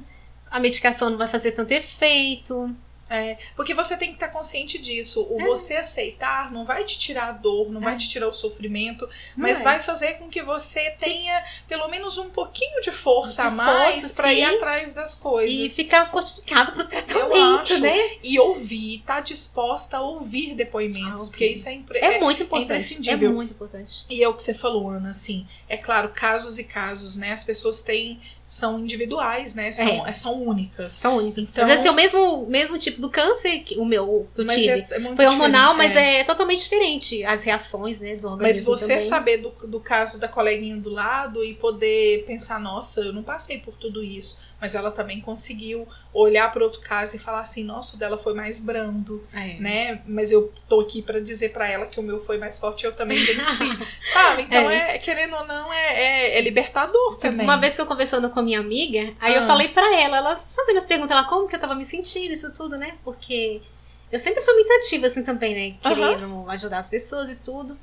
a medicação não vai fazer tanto efeito. É, porque você tem que estar consciente disso. O É. você aceitar não vai te tirar a dor, não vai É. te tirar o sofrimento, Não mas é. vai fazer com que você tenha pelo menos um pouquinho de força De a mais pra ir atrás das coisas. E ficar fortificado pro Eu tratamento, acho. né? E ouvir, estar disposta a ouvir depoimentos, A ouvir. porque isso é, impre- É, é- muito importante. É, imprescindível. muito importante. E é o que você falou, Ana, assim, é claro, casos e casos, né? As pessoas têm, são individuais, né? São, é, são únicas. São únicos. Então- vezes é o mesmo, mesmo tipo do câncer, que- o meu, que eu Mas tive. é- é Foi hormonal, mas é. totalmente diferente. As reações, né, do Mas organismo você também. saber do, do caso da coleguinha do lado e poder pensar, nossa, eu não passei por tudo isso. Mas ela também conseguiu olhar para outro caso e falar assim, nossa, o dela foi mais brando, É. né? Mas eu tô aqui para dizer para ela que o meu foi mais forte, eu também venci. Sabe? Então é. querendo ou não, é, é, é libertador Teve também. Uma vez que eu conversando com a minha amiga, aí Ah. eu falei pra ela, ela fazendo as perguntas, ela como que eu tava me sentindo, isso tudo, né? Porque eu sempre fui muito ativa assim também, né? Querendo ajudar as pessoas e tudo.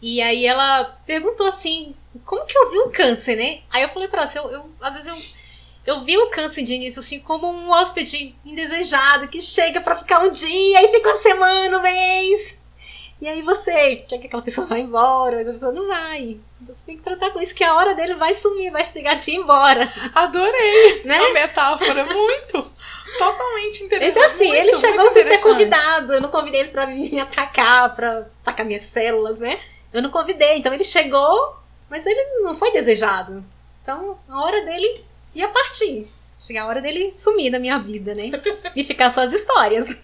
E aí ela perguntou assim, como que eu vi o câncer, né? Aí eu falei pra ela, assim, eu, eu- às vezes eu, eu vi o câncer de início assim como um hóspede indesejado que chega pra ficar um dia e fica uma semana, um mês. E aí você quer que aquela pessoa vá embora, mas a pessoa não vai. Você tem que tratar com isso, que a hora dele vai sumir, vai chegar de ir embora, Adorei né? a metáfora, muito. Totalmente interessante. Então, assim, muito, ele chegou sem ser convidado. Eu não convidei ele pra me atacar, pra atacar minhas células, né? Eu não convidei. Então, ele chegou, mas ele não foi desejado. Então, a hora dele ia partir. Chegar a hora dele sumir da minha vida, né? E ficar só as histórias.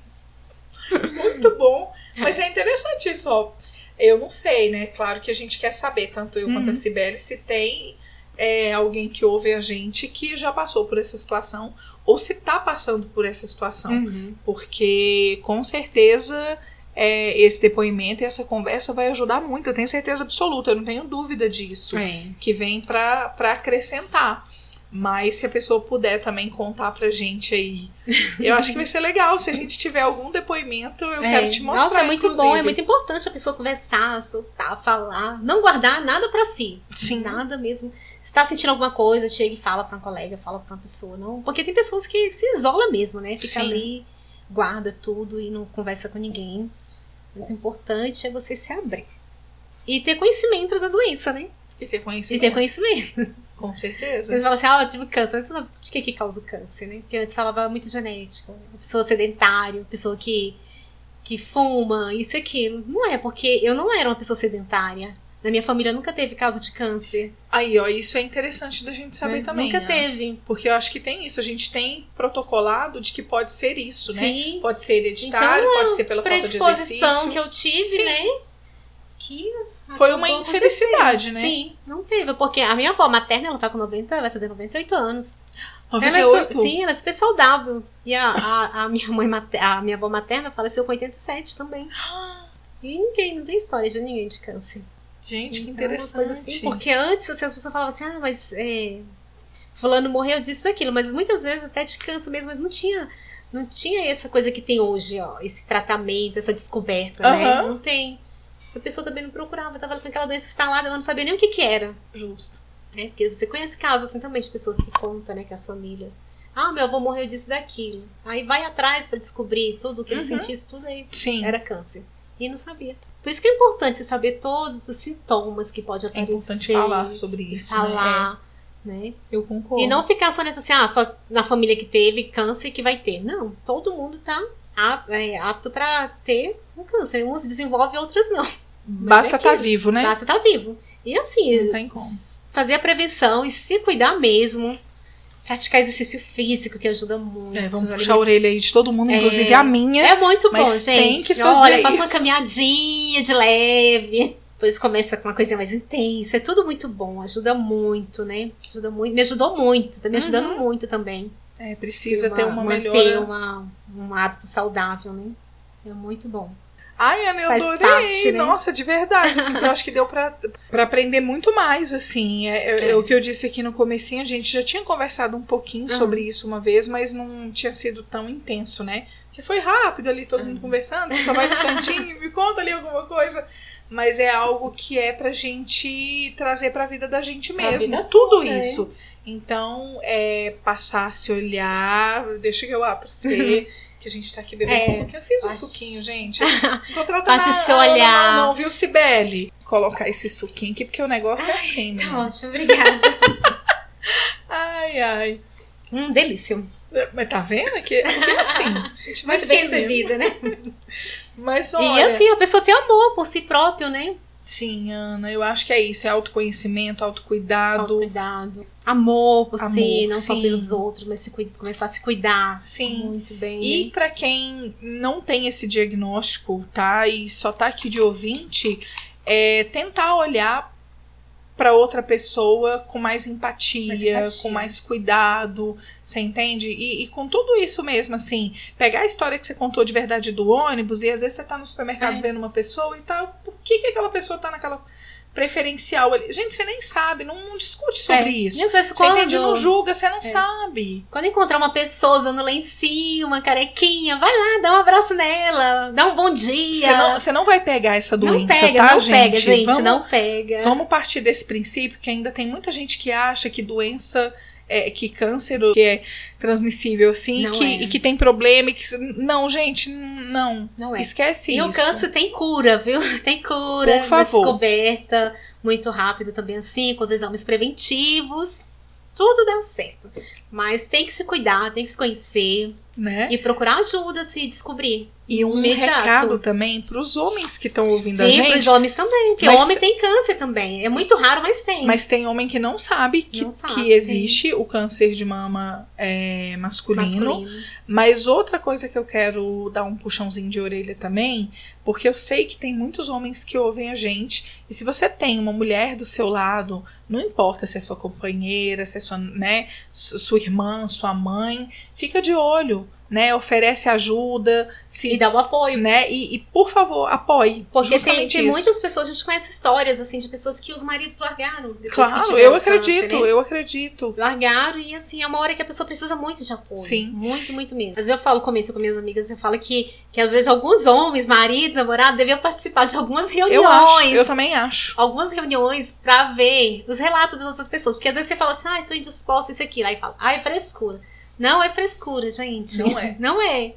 Muito bom. Mas é interessante isso, ó. Eu não sei, né? Claro que a gente quer saber, tanto eu quanto a Uhum. Cibele, se tem é, alguém que ouve a gente que já passou por essa situação ou se tá passando por essa situação. Uhum. Porque com certeza é, esse depoimento e essa conversa vai ajudar muito. Eu tenho certeza absoluta, eu não tenho dúvida disso. É. Que vem pra acrescentar. Mas se a pessoa puder também contar pra gente aí, eu acho que vai ser legal. Se a gente tiver algum depoimento, eu É. quero te mostrar. Nossa, é muito bom, inclusive. é muito importante a pessoa conversar, soltar, falar, não guardar nada pra si. Sim. Nada mesmo. Se tá sentindo alguma coisa, chega e fala pra um colega, fala pra uma pessoa, não. Porque tem pessoas que se isolam mesmo, né? Fica Sim. ali, guarda tudo e não conversa com ninguém. Mas o importante é você se abrir. E ter conhecimento da doença, né? E ter E conhecimento. ter conhecimento. Com certeza. Eles falam assim, ah, eu tive câncer. Mas você sabe de que, que causa o câncer, né? Porque antes falava muito genético. Pessoa sedentária, pessoa que, que fuma, isso e aquilo. Não é, porque eu não era uma pessoa sedentária. Na minha família nunca teve caso de câncer. Aí, ó, isso é interessante da gente saber né? também. Nunca né? teve. Porque eu acho que tem isso. A gente tem protocolado de que pode ser isso, né? Sim. Pode ser hereditário, pode ser pela falta de Predisposição exercício. que eu tive, Sim. né? Que Foi uma infelicidade, né? Sim, não teve. Porque a minha avó materna, ela tá com 90, vai fazer 98 anos. Ela é 98? sim, ela é super saudável. E a, a, a minha mãe a minha avó materna faleceu com 87 também. E ninguém, não tem história de ninguém de câncer. Gente, que Então, é uma interessante. coisa assim, porque antes assim, as pessoas falavam assim, ah, mas é, fulano morreu disso e aquilo, mas muitas vezes até de câncer mesmo, mas não tinha, não tinha essa coisa que tem hoje, ó, esse tratamento, essa descoberta, né? Aham. Não tem. Essa pessoa também não procurava, tava com aquela doença instalada, ela não sabia nem o que que era. Justo. né? Porque você conhece casos assim também de pessoas que contam, né, que a família. Ah, meu avô morreu disso e daquilo. Aí vai atrás pra descobrir tudo o que ele Uhum. sentisse, tudo aí Sim. era câncer. E não sabia. Por isso que é importante você saber todos os sintomas que pode É aparecer. importante falar sobre isso. Né? falar, né? É, eu concordo. E não ficar só nessa assim, ah, só na família que teve câncer que vai ter. Não, todo mundo tá é, apto pra ter um câncer. Uns desenvolve, outras não. Basta é estar aquilo. vivo, né? Basta estar vivo. E assim, tem fazer a prevenção e se cuidar mesmo. Praticar exercício físico, que ajuda muito. É, vamos puxar a orelha aí de todo mundo, É. inclusive a minha. É muito bom, tem gente. que fazer Olha, faça uma caminhadinha de leve. Depois começa com uma coisa mais intensa. É tudo muito bom. Ajuda muito, né? Ajuda muito. Me ajudou muito. Tá me ajudando Uhum. muito também. É, precisa ter uma melhora. uma, um hábito saudável, né? É muito bom. Ai, Ana, eu Faz adorei. parte, né? Nossa, de verdade. Assim, eu acho que deu pra, pra aprender muito mais, assim. É, é- é o que eu disse aqui no comecinho, a gente já tinha conversado um pouquinho Uhum. sobre isso uma vez, mas não tinha sido tão intenso, né? Porque foi rápido ali, todo mundo Uhum. conversando, você só vai no cantinho e me conta ali alguma coisa. Mas é algo que é pra gente trazer pra vida da gente mesmo. vida Tudo toda, é. isso. Então, é passar a se olhar, deixa que eu abro você. Que a gente tá aqui bebendo É. suquinho. Eu fiz um suquinho, gente. Tô tratando Pra a- se olhar. não, viu, Cibele? Colocar esse suquinho aqui, porque o negócio é assim, Tá né? ótimo, obrigada. Ai, ai. hum, delícia. Mas tá vendo? Que, que é assim. Muito bem recebida, né? Mas E olha. assim, a pessoa tem amor por si próprio, né? Sim, Ana, eu acho que é isso, é autoconhecimento, autocuidado. Autocuidado. Amor por si, não só sim. pelos outros, mas se começar a se cuidar. Sim. Muito bem. E né? pra quem não tem esse diagnóstico, tá? E só tá aqui de ouvinte, é tentar olhar pra outra pessoa com mais empatia, Mais empatia. com mais cuidado, você entende? E, e com tudo isso mesmo, assim, pegar a história que você contou de verdade do ônibus e às vezes você tá no supermercado É. vendo uma pessoa e tal, por que, que aquela pessoa tá naquela preferencial ali? Gente, você nem sabe, não, não discute sobre É. isso. Às vezes Você quando, entende? Não julga, você É. não sabe. quando encontrar uma pessoa usando lencinho, uma carequinha, vai lá, dá um abraço nela, dá um bom dia. Você não, você não vai pegar essa doença, não pega, tá, não gente? pega, gente, Vamos, não pega. vamos partir desse princípio que ainda tem muita gente que acha que doença, é, que câncer que é transmissível assim, Não que, é. e que tem problema. e que, não, gente, não. Não é. Esquece E isso. o câncer tem cura, viu? Tem cura, Por favor. descoberta muito rápido também assim, com os exames preventivos. Tudo deu certo. Mas tem que se cuidar, tem que se conhecer né? e procurar ajuda se descobrir. E um imediato. recado também para os homens que estão ouvindo a Sim, gente. pros homens também. Porque Mas- homem tem câncer também. É muito raro, mas tem. Mas tem homem que não sabe que, Não sabe, que existe o câncer de mama é, masculino. masculino. Mas outra coisa que eu quero dar um puxãozinho de orelha também, porque eu sei que tem muitos homens que ouvem a gente, e se você tem uma mulher do seu lado, não importa se é sua companheira, se é sua, né, su- sua irmã, sua mãe, fica de olho, né, oferece ajuda, se E dá o apoio. né, e, e, por favor, apoie. Porque tem, tem muitas pessoas, a gente conhece histórias assim de pessoas que os maridos largaram. Claro, eu câncer, acredito, né? eu acredito. largaram e assim, é uma hora que a pessoa precisa muito de apoio. Sim. Muito, muito mesmo. Às vezes eu falo, comento com minhas amigas, eu falo que, que às vezes alguns homens, maridos, namorados, deviam participar de algumas reuniões. Eu acho, eu também acho. Algumas reuniões pra ver os relatos das outras pessoas. Porque às vezes você fala assim, ai, tô indisposta, isso aqui. Aí fala, ai, é frescura. Não é frescura, gente. Não é. Não é.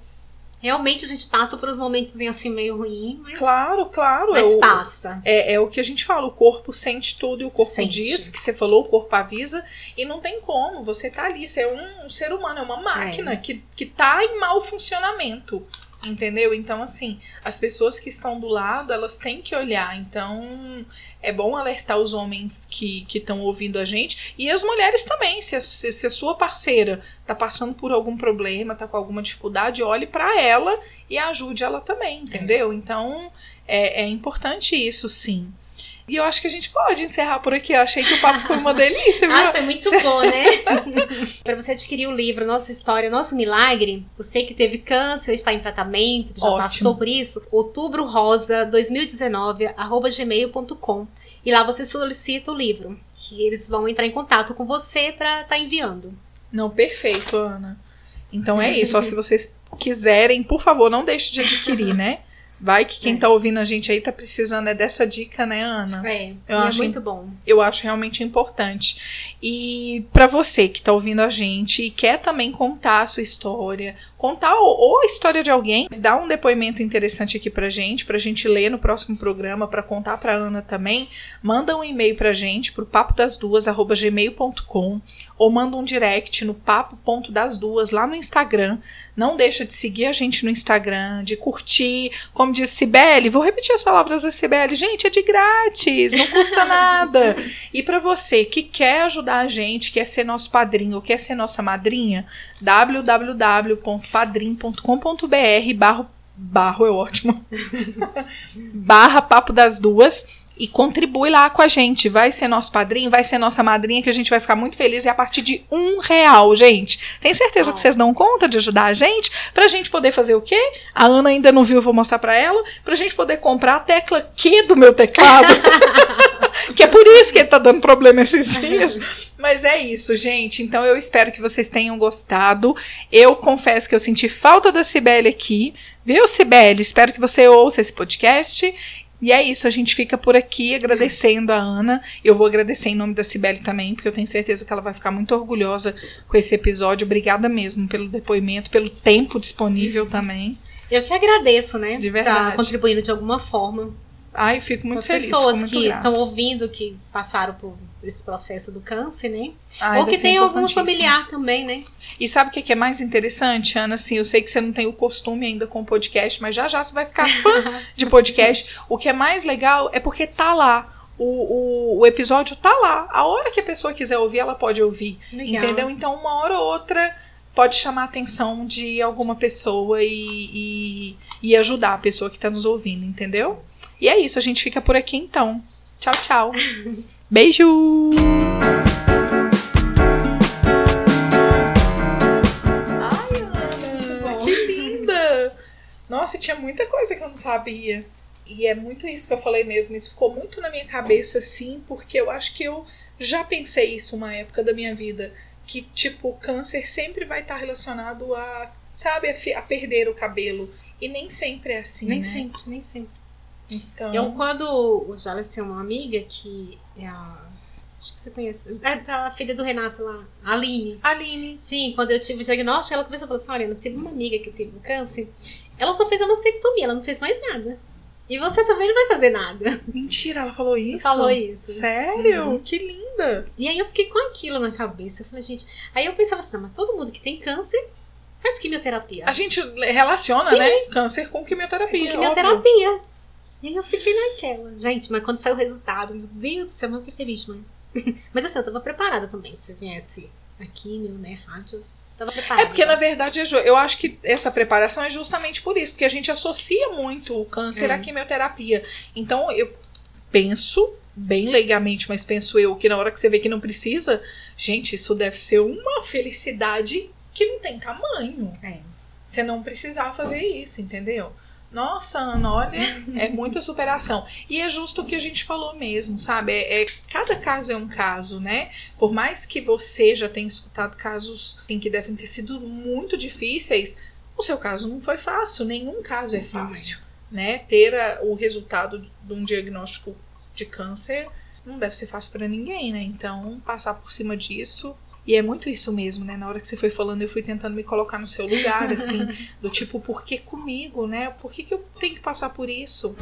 Realmente a gente passa por uns momentos assim meio ruim, mas, Claro, claro. mas eu- passa. É, é o que a gente fala, o corpo sente tudo e o corpo Sente. diz, que você falou, o corpo avisa, e não tem como, você tá ali, você é um, um ser humano, é uma máquina que, que tá em mau funcionamento, entendeu? Então, assim, as pessoas que estão do lado, elas têm que olhar, então é bom alertar os homens que estão ouvindo a gente, e as mulheres também, se a, se, a sua parceira tá passando por algum problema, tá com alguma dificuldade, olhe pra ela e ajude ela também, entendeu? Então, é, é importante isso, sim. E eu acho que a gente pode encerrar por aqui. Eu achei que o papo foi uma delícia, viu? Ah, foi muito bom, né? Para você adquirir o livro Nossa História, Nosso Milagre, você que teve câncer, está em tratamento, que já Ótimo. passou por isso, outubro rosa 2019 arroba gmail.com e lá você solicita o livro, que eles vão entrar em contato com você para estar enviando. Não, perfeito, Ana. Então é isso. Ó, se vocês quiserem, por favor, não deixe de adquirir, né? Vai que quem É. tá ouvindo a gente aí tá precisando é dessa dica, né, Ana? É, Eu e acho é muito bom. eu acho realmente importante. E para você que tá ouvindo a gente e quer também contar a sua história, contar ou, a história de alguém, dá um depoimento interessante aqui pra gente, pra gente ler no próximo programa, pra contar pra Ana também, manda um e-mail pra gente pro papo das duas gmail.com ou manda um direct no papo.das-duas lá no Instagram. Não deixa de seguir a gente no Instagram, de curtir, como disse Cibele, vou repetir as palavras da Cibele, gente, é de grátis, não custa nada. E para você que quer ajudar a gente, quer ser nosso padrinho quer ser nossa madrinha, www.padrim.com.br barro, barro é ótimo, barra papo das duas e contribui lá com a gente. Vai ser nosso padrinho, vai ser nossa madrinha, que a gente vai ficar muito feliz. E a partir de um real, gente. Tem certeza que vocês dão conta de ajudar a gente? Pra gente poder fazer o quê? A Ana ainda não viu, vou mostrar pra ela. Pra gente poder comprar a tecla Q do meu teclado. que é por isso que ele tá dando problema esses dias. Mas é isso, gente. Então eu espero que vocês tenham gostado. Eu confesso que eu senti falta da Cibele aqui. Viu, Cibele? Espero que você ouça esse podcast. E é isso, a gente fica por aqui agradecendo a Ana. Eu vou agradecer em nome da Cibele também, porque eu tenho certeza que ela vai ficar muito orgulhosa com esse episódio. Obrigada mesmo pelo depoimento, pelo tempo disponível também. Eu que agradeço, né? De verdade. Tá contribuindo de alguma forma Ai, fico muito As feliz. pessoas muito que estão ouvindo, que passaram por esse processo do câncer, né? Ai, Ou que tem algum familiar também, né? E sabe o que é mais interessante, Ana? Assim, eu sei que você não tem o costume ainda com o podcast, mas já já você vai ficar fã de podcast. O que é mais legal é porque tá lá. O, o, o episódio tá lá. A hora que a pessoa quiser ouvir, ela pode ouvir. Legal. Entendeu? Então, uma hora ou outra pode chamar a atenção de alguma pessoa e, e, e ajudar a pessoa que está nos ouvindo, entendeu? E é isso, a gente fica por aqui então. Tchau, tchau. Beijo! Ai, Ana, que linda! Nossa, tinha muita coisa que eu não sabia. E é muito isso que eu falei mesmo. Isso ficou muito na minha cabeça, assim, porque eu acho que eu já pensei isso uma época da minha vida. Que, tipo, o câncer sempre vai estar relacionado a, sabe, a, a perder o cabelo. E nem sempre é assim, nem né? sempre, nem sempre. Então, Eu, quando o Jales tinha uma amiga que é a. Acho que você conhece. É da filha do Renato lá, a Aline. Aline, Sim, quando eu tive o diagnóstico, ela começou a falar assim: olha, eu tive uma amiga que teve um câncer. Ela só fez uma mastectomia, ela não fez mais nada. E você também não vai fazer nada. mentira, ela falou isso? Falou isso. Sério? Uhum. Que linda! E aí eu fiquei com aquilo na cabeça. Eu falei, gente. Aí eu pensava assim, "Não, mas todo mundo que tem câncer faz quimioterapia. A gente relaciona, Sim. né? Câncer com quimioterapia. com óbvio. E aí eu fiquei naquela. Gente, mas quando saiu o resultado, meu Deus do céu, eu fiquei feliz demais. mas assim, eu tava preparada também. Se viesse a químio, né, rádio, eu tava preparada. É porque, na verdade, é eu acho que essa preparação é justamente por isso, porque a gente associa muito o câncer É. à quimioterapia. Então, eu penso, bem leigamente, mas penso eu, que na hora que você vê que não precisa, gente, isso deve ser uma felicidade que não tem tamanho. É. Você não precisar fazer isso, entendeu? Nossa, Ana, olha, é muita superação. E é justo o que a gente falou mesmo, sabe? É, é- cada caso é um caso, né? Por mais que você já tenha escutado casos em que devem ter sido muito difíceis, o seu caso não foi fácil. Nenhum caso é fácil, né? Ter a- o resultado de um diagnóstico de câncer não deve ser fácil para ninguém, né? Então, passar por cima disso. E é muito isso mesmo, né? Na hora que você foi falando, eu fui tentando me colocar no seu lugar, assim, do tipo, por que comigo, né? Por que, que eu tenho que passar por isso?